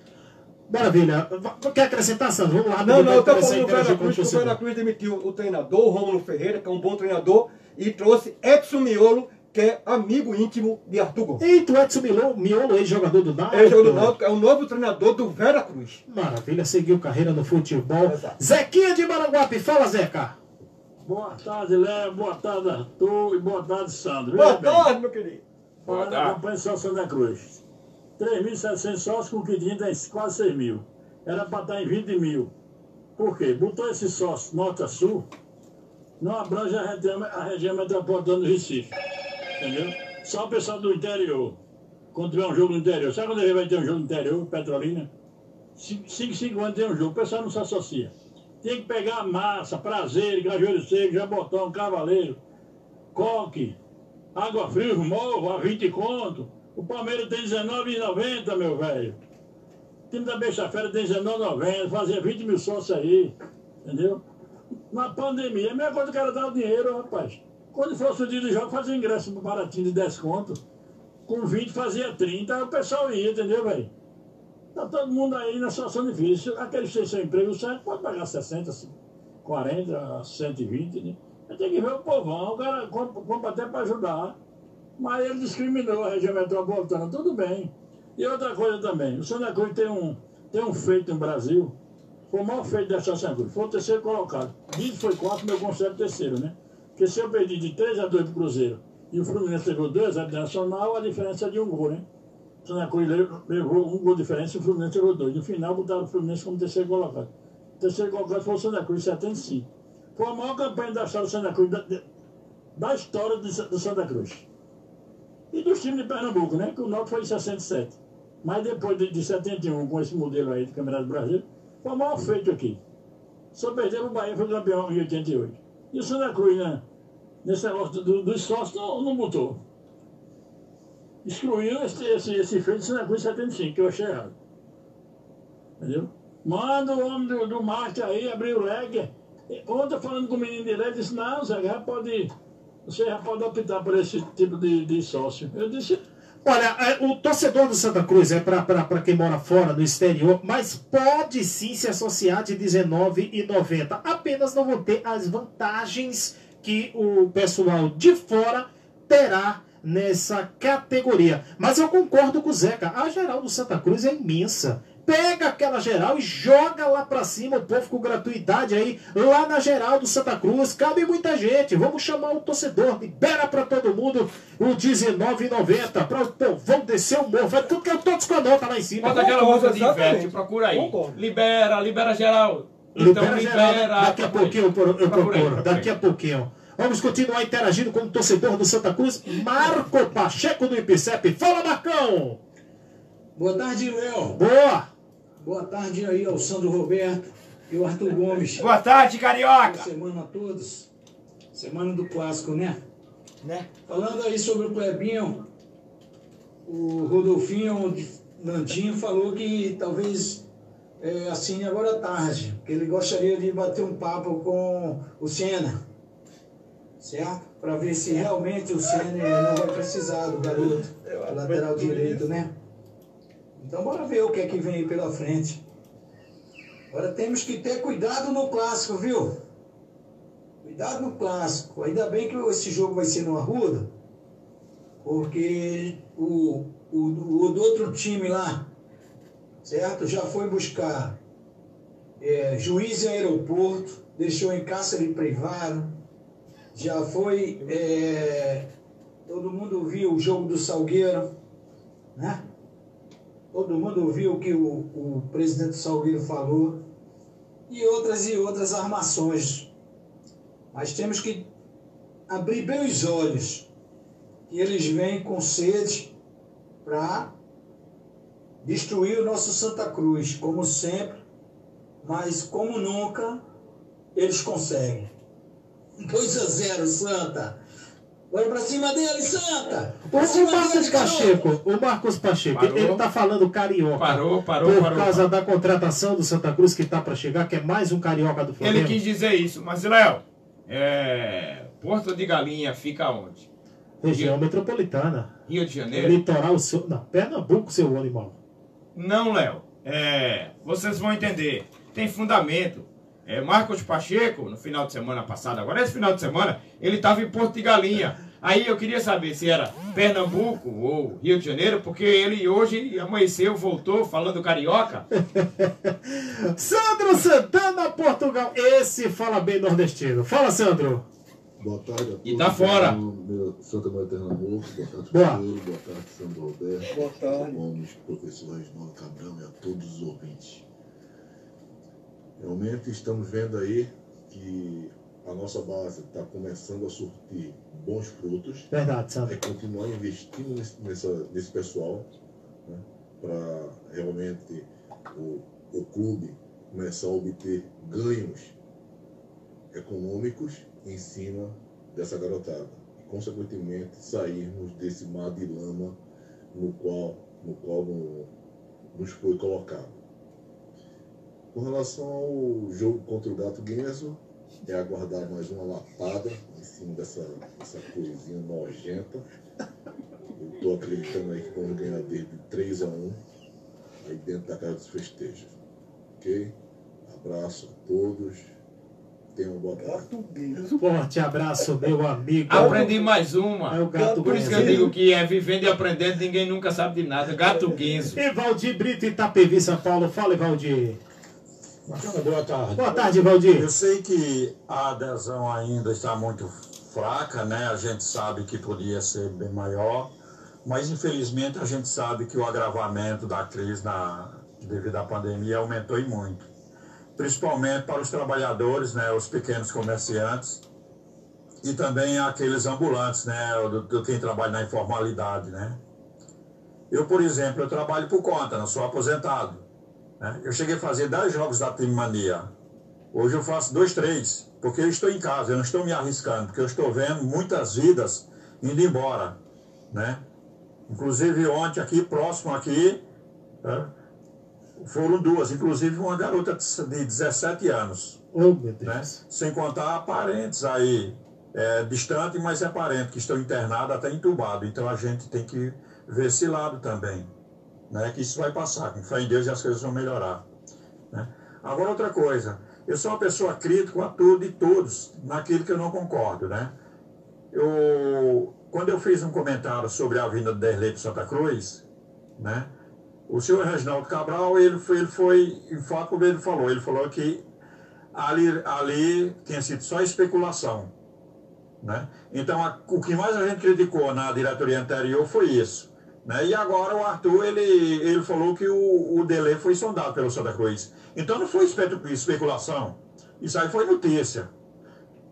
A: Maravilha. Quer acrescentar, Sandro? Vamos lá.
E: Não, não, eu
A: a
E: falando do Vera Cruz, o. Vera Cruz demitiu o treinador, o Rômulo Ferreira, que é um bom treinador, e trouxe Edson Miolo, que é amigo íntimo de Arthur Gomes.
A: Eita, o Edson Miolo, Miolo ex-jogador do Náutico.
E: Ele jogou do Náutico, é o novo treinador do Vera Cruz.
A: Maravilha, seguiu carreira no futebol.
E: Exato.
A: Zequinha de Maranguape, fala Zeca.
J: Boa tarde, Léo. Boa tarde, Arthur. E boa tarde, Sandro.
E: Boa tarde, meu querido.
J: Falando da campanha só Santa Cruz. 3.700 sócios com que tinha tem quase 6 mil. Era para estar em 20 mil. Por quê? Botou esse sócio norte a sul, não abrange a região, a região metropolitana do Recife. Entendeu? Só o pessoal do interior. Quando tiver um jogo no interior. Sabe quando ele vai ter um jogo no interior, Petrolina? 5, 5 anos tem um jogo. O pessoal não se associa. Tem que pegar massa, prazer, Cajueiro Seco, Jabotão, Cavaleiro, Coque, Água Fria, Morro, a 20 conto. O Palmeiras tem 19,90, meu velho. O time da Beixa Fera tem 19,90, fazia 20 mil sócios aí, entendeu? Na pandemia, a mesma coisa que cara dar o dinheiro, rapaz. Quando fosse o dia do jogo, fazia ingresso baratinho de 10 conto. Com 20 fazia 30, aí o pessoal ia, entendeu, velho? Tá todo mundo aí na situação difícil. Aqueles que têm seu emprego certo pode pagar 60, 40, 120, né? Tem que ver o povão, o cara compra, compra até para ajudar. Mas ele discriminou a região metropolitana, tudo bem. E outra coisa também, o Santa Cruz tem um, tem um feito no Brasil, Foi o maior feito da Santa Cruz. Foi o terceiro colocado. Dito foi quarto, meu conselho terceiro, né? Porque se eu perdi de 3 a 2 pro Cruzeiro e o Fluminense levou 2 a Nacional, a diferença é de um gol, né? O Santa Cruz levou um gol de diferença e o Fluminense levou dois. No final, botaram o Fluminense como terceiro colocado. O terceiro colocado foi o Santa Cruz, 75. Foi a maior campanha da história do Santa Cruz, da, da história do Santa Cruz. E dos times de Pernambuco, né? Que o Norte foi em 67. Mas depois de, de 71, com esse modelo aí do Campeonato do Brasil, foi o maior feito aqui. Só perdeu o Bahia, foi campeão em 88. E o Santa Cruz, né? Nesse negócio do, dos sócios, não, não botou. Excluiu esse, esse, esse feito do Santa Cruz 75, que eu achei errado. Entendeu? Manda o homem do, do marketing aí abrir o leg. Ontem falando com o menino de leg, disse, não, Zé, já pode, você já pode optar por esse tipo de, de sócio. Eu disse,
A: Olha, é, o torcedor do Santa Cruz é para quem mora fora, no exterior, mas pode sim se associar de R$19,90. Apenas não vão ter as vantagens que o pessoal de fora terá nessa categoria. Mas eu concordo com o Zeca, a geral do Santa Cruz é imensa pega aquela geral e joga lá pra cima, o povo com gratuidade aí, lá na geral do Santa Cruz. Cabe muita gente. Vamos chamar o torcedor, libera pra todo mundo o R$19,90 para o povão descer o morro. Vai tudo que eu todos com a nota lá em cima.
K: Bota aquela música de Ivete, procura aí. Libera, libera geral. Então
A: libera,
K: libera.
A: Geral. Daqui a pouquinho eu, eu procuro. Daqui a pouquinho. Vamos continuar interagindo com o torcedor do Santa Cruz, Marco Pacheco do IPCEP. Fala, Marcão!
L: Boa tarde, Léo.
A: Boa!
L: Boa tarde aí ao Sandro Roberto e o Arthur Gomes.
K: Boa tarde, Carioca!
L: Boa semana a todos. Semana do clássico, né?
K: Né?
L: Falando aí sobre o Clebinho, o Rodolfinho Nandinho falou que talvez é, assine agora à tarde, que ele gostaria de bater um papo com o Senna, certo? Para ver se realmente o Senna não vai precisar do garoto, lateral direito, né? Então bora ver o que é que vem aí pela frente. Agora temos que ter cuidado no clássico, viu? Cuidado no clássico. Ainda bem que esse jogo vai ser no Arruda, porque o, o, o do outro time lá, certo? Já foi buscar é, juiz em aeroporto, deixou em cárcere privado, já foi. É, todo mundo viu o jogo do Salgueiro, né? Todo mundo ouviu o que o, o presidente Salgueiro falou. E outras e outras armações. Mas temos que abrir bem os olhos. Que eles vêm com sede para destruir o nosso Santa Cruz, como sempre. Mas como nunca, eles conseguem. 2 a 0, Santa. Bora pra cima dele, Santa!
A: O, o Marcos Pacheco, o Marcos Pacheco, parou. ele tá falando carioca.
K: Parou, parou,
A: por
K: parou.
A: Por causa
K: parou.
A: da contratação do Santa Cruz que tá para chegar, que é mais um carioca do Flamengo.
K: Ele quis dizer isso, mas Léo, é... Porto de Galinha fica onde?
A: Região Rio... metropolitana.
K: Rio de Janeiro?
A: Litoral, seu... não, Pernambuco, seu animal.
K: Não, Léo. É... Vocês vão entender. Tem fundamento. É, Marcos Pacheco, no final de semana passado, agora esse final de semana, ele estava em Porto de Galinha. Aí eu queria saber se era Pernambuco ou Rio de Janeiro, porque ele hoje amanheceu, voltou falando carioca.
A: Sandro Santana, Portugal. Esse fala bem nordestino. Fala, Sandro.
M: Boa tarde a todos.
K: E tá fora.
M: Meu, Santa Maria Pernambuco, boa tarde,
A: boa.
M: Pedro, boa tarde, Sandro Roberto.
E: Boa tarde.
M: Gomes, professor Reginaldo Cabrão e a todos os ouvintes. Realmente estamos vendo aí que a nossa base está começando a surtir bons frutos.
A: Verdade, sabe?
M: É continuar investindo nesse, nessa, nesse pessoal né, para realmente o, o clube começar a obter ganhos econômicos em cima dessa garotada. E, consequentemente, sairmos desse mar de lama no qual, no qual no, nos foi colocado. Com relação ao jogo contra o Gato Guenzo, é aguardar mais uma lapada em cima dessa, dessa coisinha nojenta. Eu estou acreditando aí que vamos ganhar desde 3 a 1 aí dentro da casa dos festejos. Ok? Abraço a todos. Tenham uma boa tarde.
A: Forte abraço, meu amigo.
K: Aprendi mais uma.
A: É o gato
K: Por isso que eu digo que é vivendo e aprendendo, ninguém nunca sabe de nada. Gato guinzo.
A: E Valdir Brito, Itapevi, São Paulo. Fala, Valdir.
N: Boa tarde.
A: Boa tarde, Valdir.
N: Eu sei que a adesão ainda está muito fraca, né? A gente sabe que podia ser bem maior, mas infelizmente a gente sabe que o agravamento da crise na, devido à pandemia aumentou e muito. Principalmente para os trabalhadores, né? Os pequenos comerciantes e também aqueles ambulantes, né? Do, do quem trabalha na informalidade, né? Eu, por exemplo, eu trabalho por conta, não sou aposentado. Né? Eu cheguei a fazer 10 jogos da Team Mania. Hoje eu faço dois, três, porque eu estou em casa, eu não estou me arriscando, porque eu estou vendo muitas vidas indo embora, né? Inclusive ontem aqui, próximo aqui, né? foram duas, inclusive uma garota de 17 anos.
A: Oh, meu Deus.
N: Né? Sem contar parentes aí, é, distante, mas é parente, que estão internados, até entubados. Então a gente tem que ver esse lado também, né? que isso vai passar, com fé em Deus e as coisas vão melhorar. Né? Agora outra coisa, eu sou uma pessoa crítica a tudo e todos, naquilo que eu não concordo, né? Eu, quando eu fiz um comentário sobre a vinda do Derlei de Santa Cruz, né? O senhor Reginaldo Cabral, ele foi, ele foi, em fato, como ele falou, ele falou que ali, ali tinha sido só especulação, né? Então, a, o que mais a gente criticou na diretoria anterior foi isso. Né? E agora o Arthur, ele, ele falou que o, o delay foi sondado pelo Santa Cruz. Então não foi espe especulação. Isso aí foi notícia.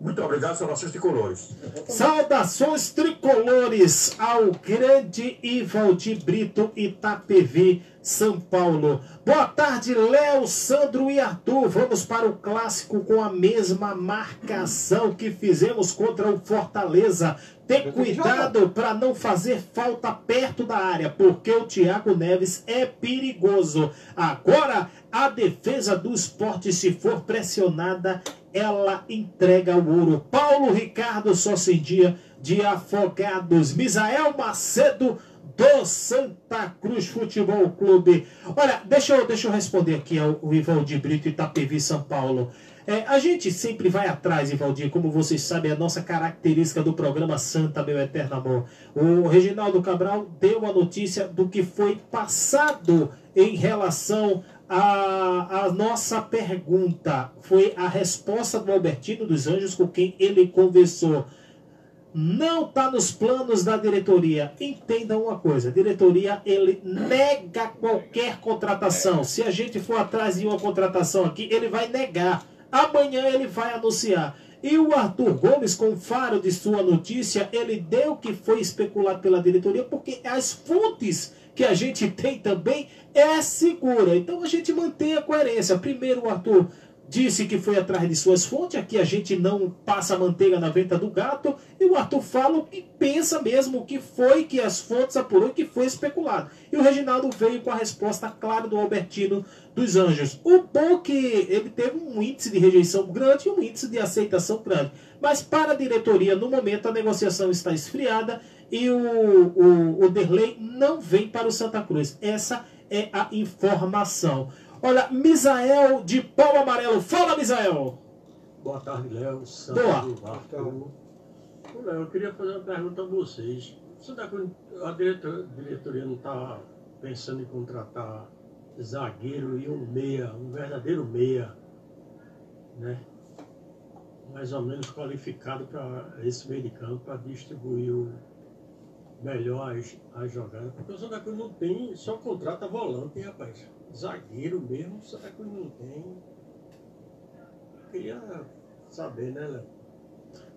N: Muito obrigado, saudações tricolores.
A: Saudações tricolores ao grande Ivaldi Brito Itapevi, São Paulo. Boa tarde, Léo, Sandro e Arthur. Vamos para o clássico com a mesma marcação que fizemos contra o Fortaleza. Ter cuidado para não fazer falta perto da área, porque o Thiago Neves é perigoso. Agora, a defesa do esporte, se for pressionada, ela entrega o ouro. Paulo Ricardo só sem dia de afogados. Misael Macedo do Santa Cruz Futebol Clube. Olha, deixa eu, deixa eu responder aqui ao Ivaldir Brito Itapevi São Paulo. É, a gente sempre vai atrás, Ivaldir, como vocês sabem, é a nossa característica do programa Santa, meu eterno amor. O Reginaldo Cabral deu a notícia do que foi passado em relação a, a nossa pergunta. Foi a resposta do Albertino dos Anjos com quem ele conversou não está nos planos da diretoria. Entenda uma coisa, a diretoria ele nega qualquer contratação. Se a gente for atrás de uma contratação aqui, ele vai negar. Amanhã ele vai anunciar. E o Arthur Gomes, com faro de sua notícia, ele deu que foi especulado pela diretoria, porque as fontes que a gente tem também é segura. Então a gente mantém a coerência. Primeiro o Arthur disse que foi atrás de suas fontes, aqui a gente não passa manteiga na venta do gato, e o Arthur fala o que pensa mesmo, o que foi que as fontes apurou que foi especulado. E o Reginaldo veio com a resposta clara do Albertino dos Anjos. O bom que ele teve um índice de rejeição grande e um índice de aceitação grande. Mas para a diretoria, no momento, a negociação está esfriada e o, o, o Derlei não vem para o Santa Cruz. Essa é a informação. Olha, Misael de pau amarelo. Fala, Misael.
O: Boa tarde, Léo. Boa. Léo, eu queria fazer uma pergunta a vocês. Santa Cruz, a diretoria não está pensando em contratar zagueiro e um meia, um verdadeiro meia, né? Mais ou menos qualificado para esse meio de campo, para distribuir o melhor as, as jogadas. Porque o Santa Cruz não tem, só contrata volante, hein, rapaz zagueiro mesmo, o Santa Cruz não tem. Queria saber, né, Léo?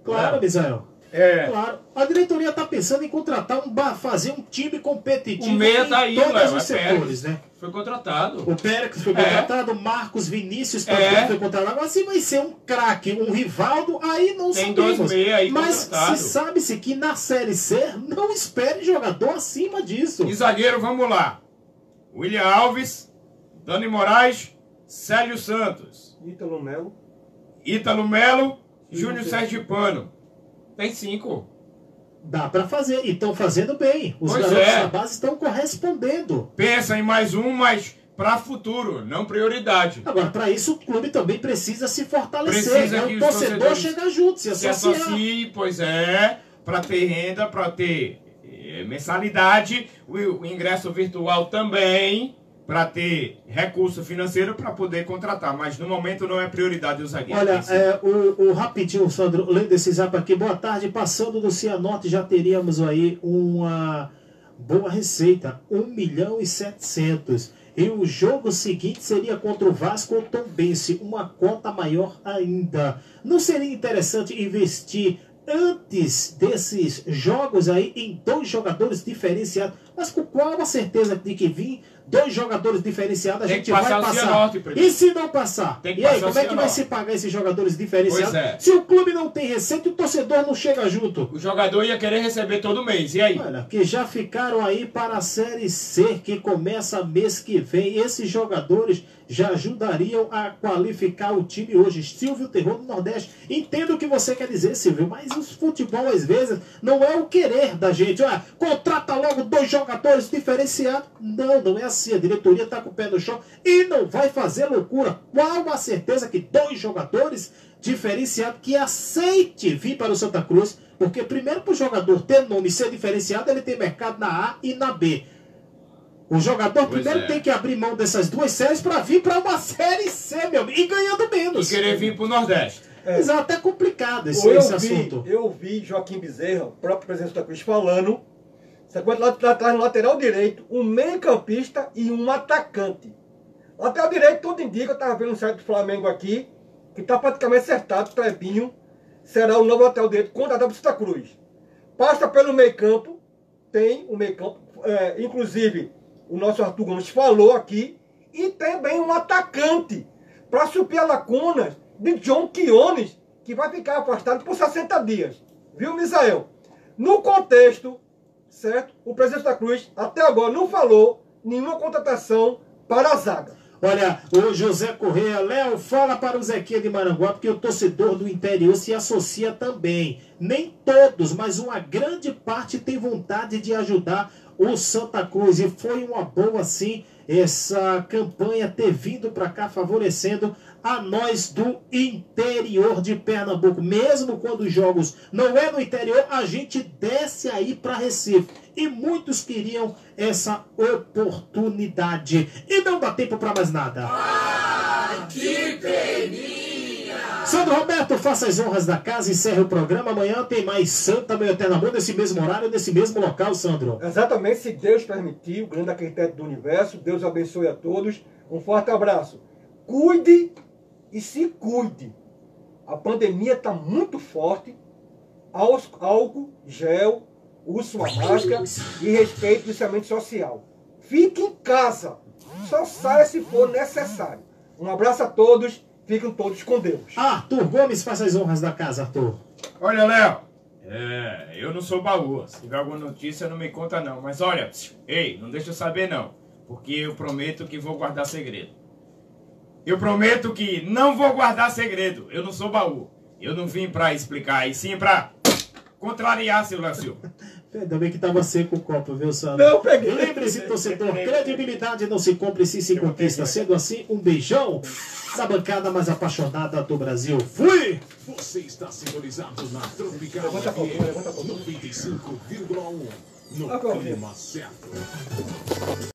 A: Claro, Misael. É. Claro. A diretoria está pensando em contratar um fazer um time competitivo.
C: O meia tá aí, todos
A: os é setores, né?
C: Foi contratado.
A: O Pérez foi é. contratado, o Marcos Vinícius também é. foi contratado. Agora, se vai ser um craque, um Rivaldo, aí não
C: Tem
A: sabemos.
C: Dois meia aí
A: Mas se sabe-se que na Série C não espere jogador acima disso.
C: E zagueiro, vamos lá. William Alves, Dani Moraes, Célio Santos.
E: Ítalo Melo.
C: Ítalo Melo, Júnior Sergipano. Tem cinco.
A: Dá para fazer, e estão fazendo bem. Os
C: pois
A: garotos
C: é.
A: da base estão correspondendo.
C: Pensa em mais um, mas para futuro, não prioridade.
A: Agora, para isso, o clube também precisa se fortalecer.
C: Precisa
A: né?
C: que
A: O torcedor chega junto, se
C: Se
A: associar.
C: associe, pois é, para ter renda, para ter eh, mensalidade, o ingresso virtual também,
K: para ter recurso financeiro para poder contratar, mas no momento não é prioridade o zagueiro.
A: Olha, é, o, o rapidinho, Sandro, lendo esse zap aqui, boa tarde, passando do Cianorte já teríamos aí uma boa receita, 1 milhão e 700. E o jogo seguinte seria contra o Vasco ou Tombense, uma conta maior ainda. Não seria interessante investir antes desses jogos aí em dois jogadores diferenciados? Mas com qual a certeza de que vir dois jogadores diferenciados a gente
K: que
A: vai
K: passar
A: passar?
K: Primeiro.
A: E se não passar?
K: Tem que
A: e aí,
K: passar
A: como é que vai se pagar esses jogadores diferenciados?
K: É.
A: Se o clube não tem receita, o torcedor não chega junto.
K: O jogador ia querer receber todo mês, e aí?
A: Olha, que já ficaram aí para a Série C, que começa mês que vem. Esses jogadores já ajudariam a qualificar o time hoje. Silvio Terror do Nordeste. Entendo o que você quer dizer, Silvio, mas o futebol às vezes não é o querer da gente. Olha, contrata logo dois jogadores diferenciados. Não, não é assim. A diretoria está com o pé no chão e não vai fazer loucura. Qual a certeza que dois jogadores diferenciados que aceite vir para o Santa Cruz? Porque primeiro para o jogador ter nome e ser diferenciado, ele tem mercado na A e na B. O jogador
K: Pois
A: primeiro
K: é.
A: tem que abrir mão dessas duas séries para vir para uma série C, meu amigo, e ganhando menos.
K: E querer vir pro Nordeste.
A: Exato, é complicado esse,
E: eu
A: esse
E: vi,
A: assunto.
E: Eu vi Joaquim Bezerra, o próprio presidente da Cruz, falando. Você atrás no lateral direito, um meio-campista e um atacante. Lateral direito, tudo indica, eu estava vendo um site do Flamengo aqui, que está praticamente acertado, Trebinho será o novo lateral direito contratado para Santa Cruz. Passa pelo meio-campo, tem o meio-campo, é, inclusive o nosso Arthur Gomes falou aqui, e também um atacante para suprir a lacuna de John Quiones, que vai ficar afastado por 60 dias. Viu, Misael? No contexto, certo? O presidente da Cruz até agora não falou nenhuma contratação para a zaga.
A: Olha, o José Correia, Léo, fala para o Zequinha de Maranguá, porque o torcedor do interior se associa também. Nem todos, mas uma grande parte tem vontade de ajudar o Santa Cruz. E foi uma boa, sim, essa campanha ter vindo para cá favorecendo a nós do interior de Pernambuco. Mesmo quando os jogos não é no interior, a gente desce aí para Recife. E muitos queriam essa oportunidade. E não dá tempo para mais nada.
P: Que peninha!
A: Sandro Roberto, faça as honras da casa, encerre o programa. Amanhã tem mais Santa Meu Eterno Amor, nesse mesmo horário, nesse mesmo local, Sandro.
E: Exatamente, se Deus permitir, o grande arquiteto do universo, Deus abençoe a todos. Um forte abraço. Cuide e se cuide. A pandemia está muito forte. Álcool, gel, use sua máscara e respeite o distanciamento social. Fique em casa. Só saia se for necessário. Um abraço a todos. Fiquem todos com Deus.
A: Arthur Gomes, faça as honras da casa, Arthur.
K: Olha, Léo, é, eu não sou baú. Se tiver alguma notícia, não me conta não. Mas olha, ei, não deixa eu saber não. Porque eu prometo que vou guardar segredo. Eu prometo que não vou guardar segredo. Eu não sou baú. Eu não vim pra explicar, e sim pra contrariar, seu Léo Silva.
A: Ainda bem que estava seco o copo, viu, Sandro?
K: Não, peguei.
A: Lembre-se, torcedor, credibilidade não se compra e sim se conquista. Sendo assim, um beijão da bancada mais apaixonada do Brasil. Fui!
G: Você está sintonizado na Tropical FM 95,1 no clima certo.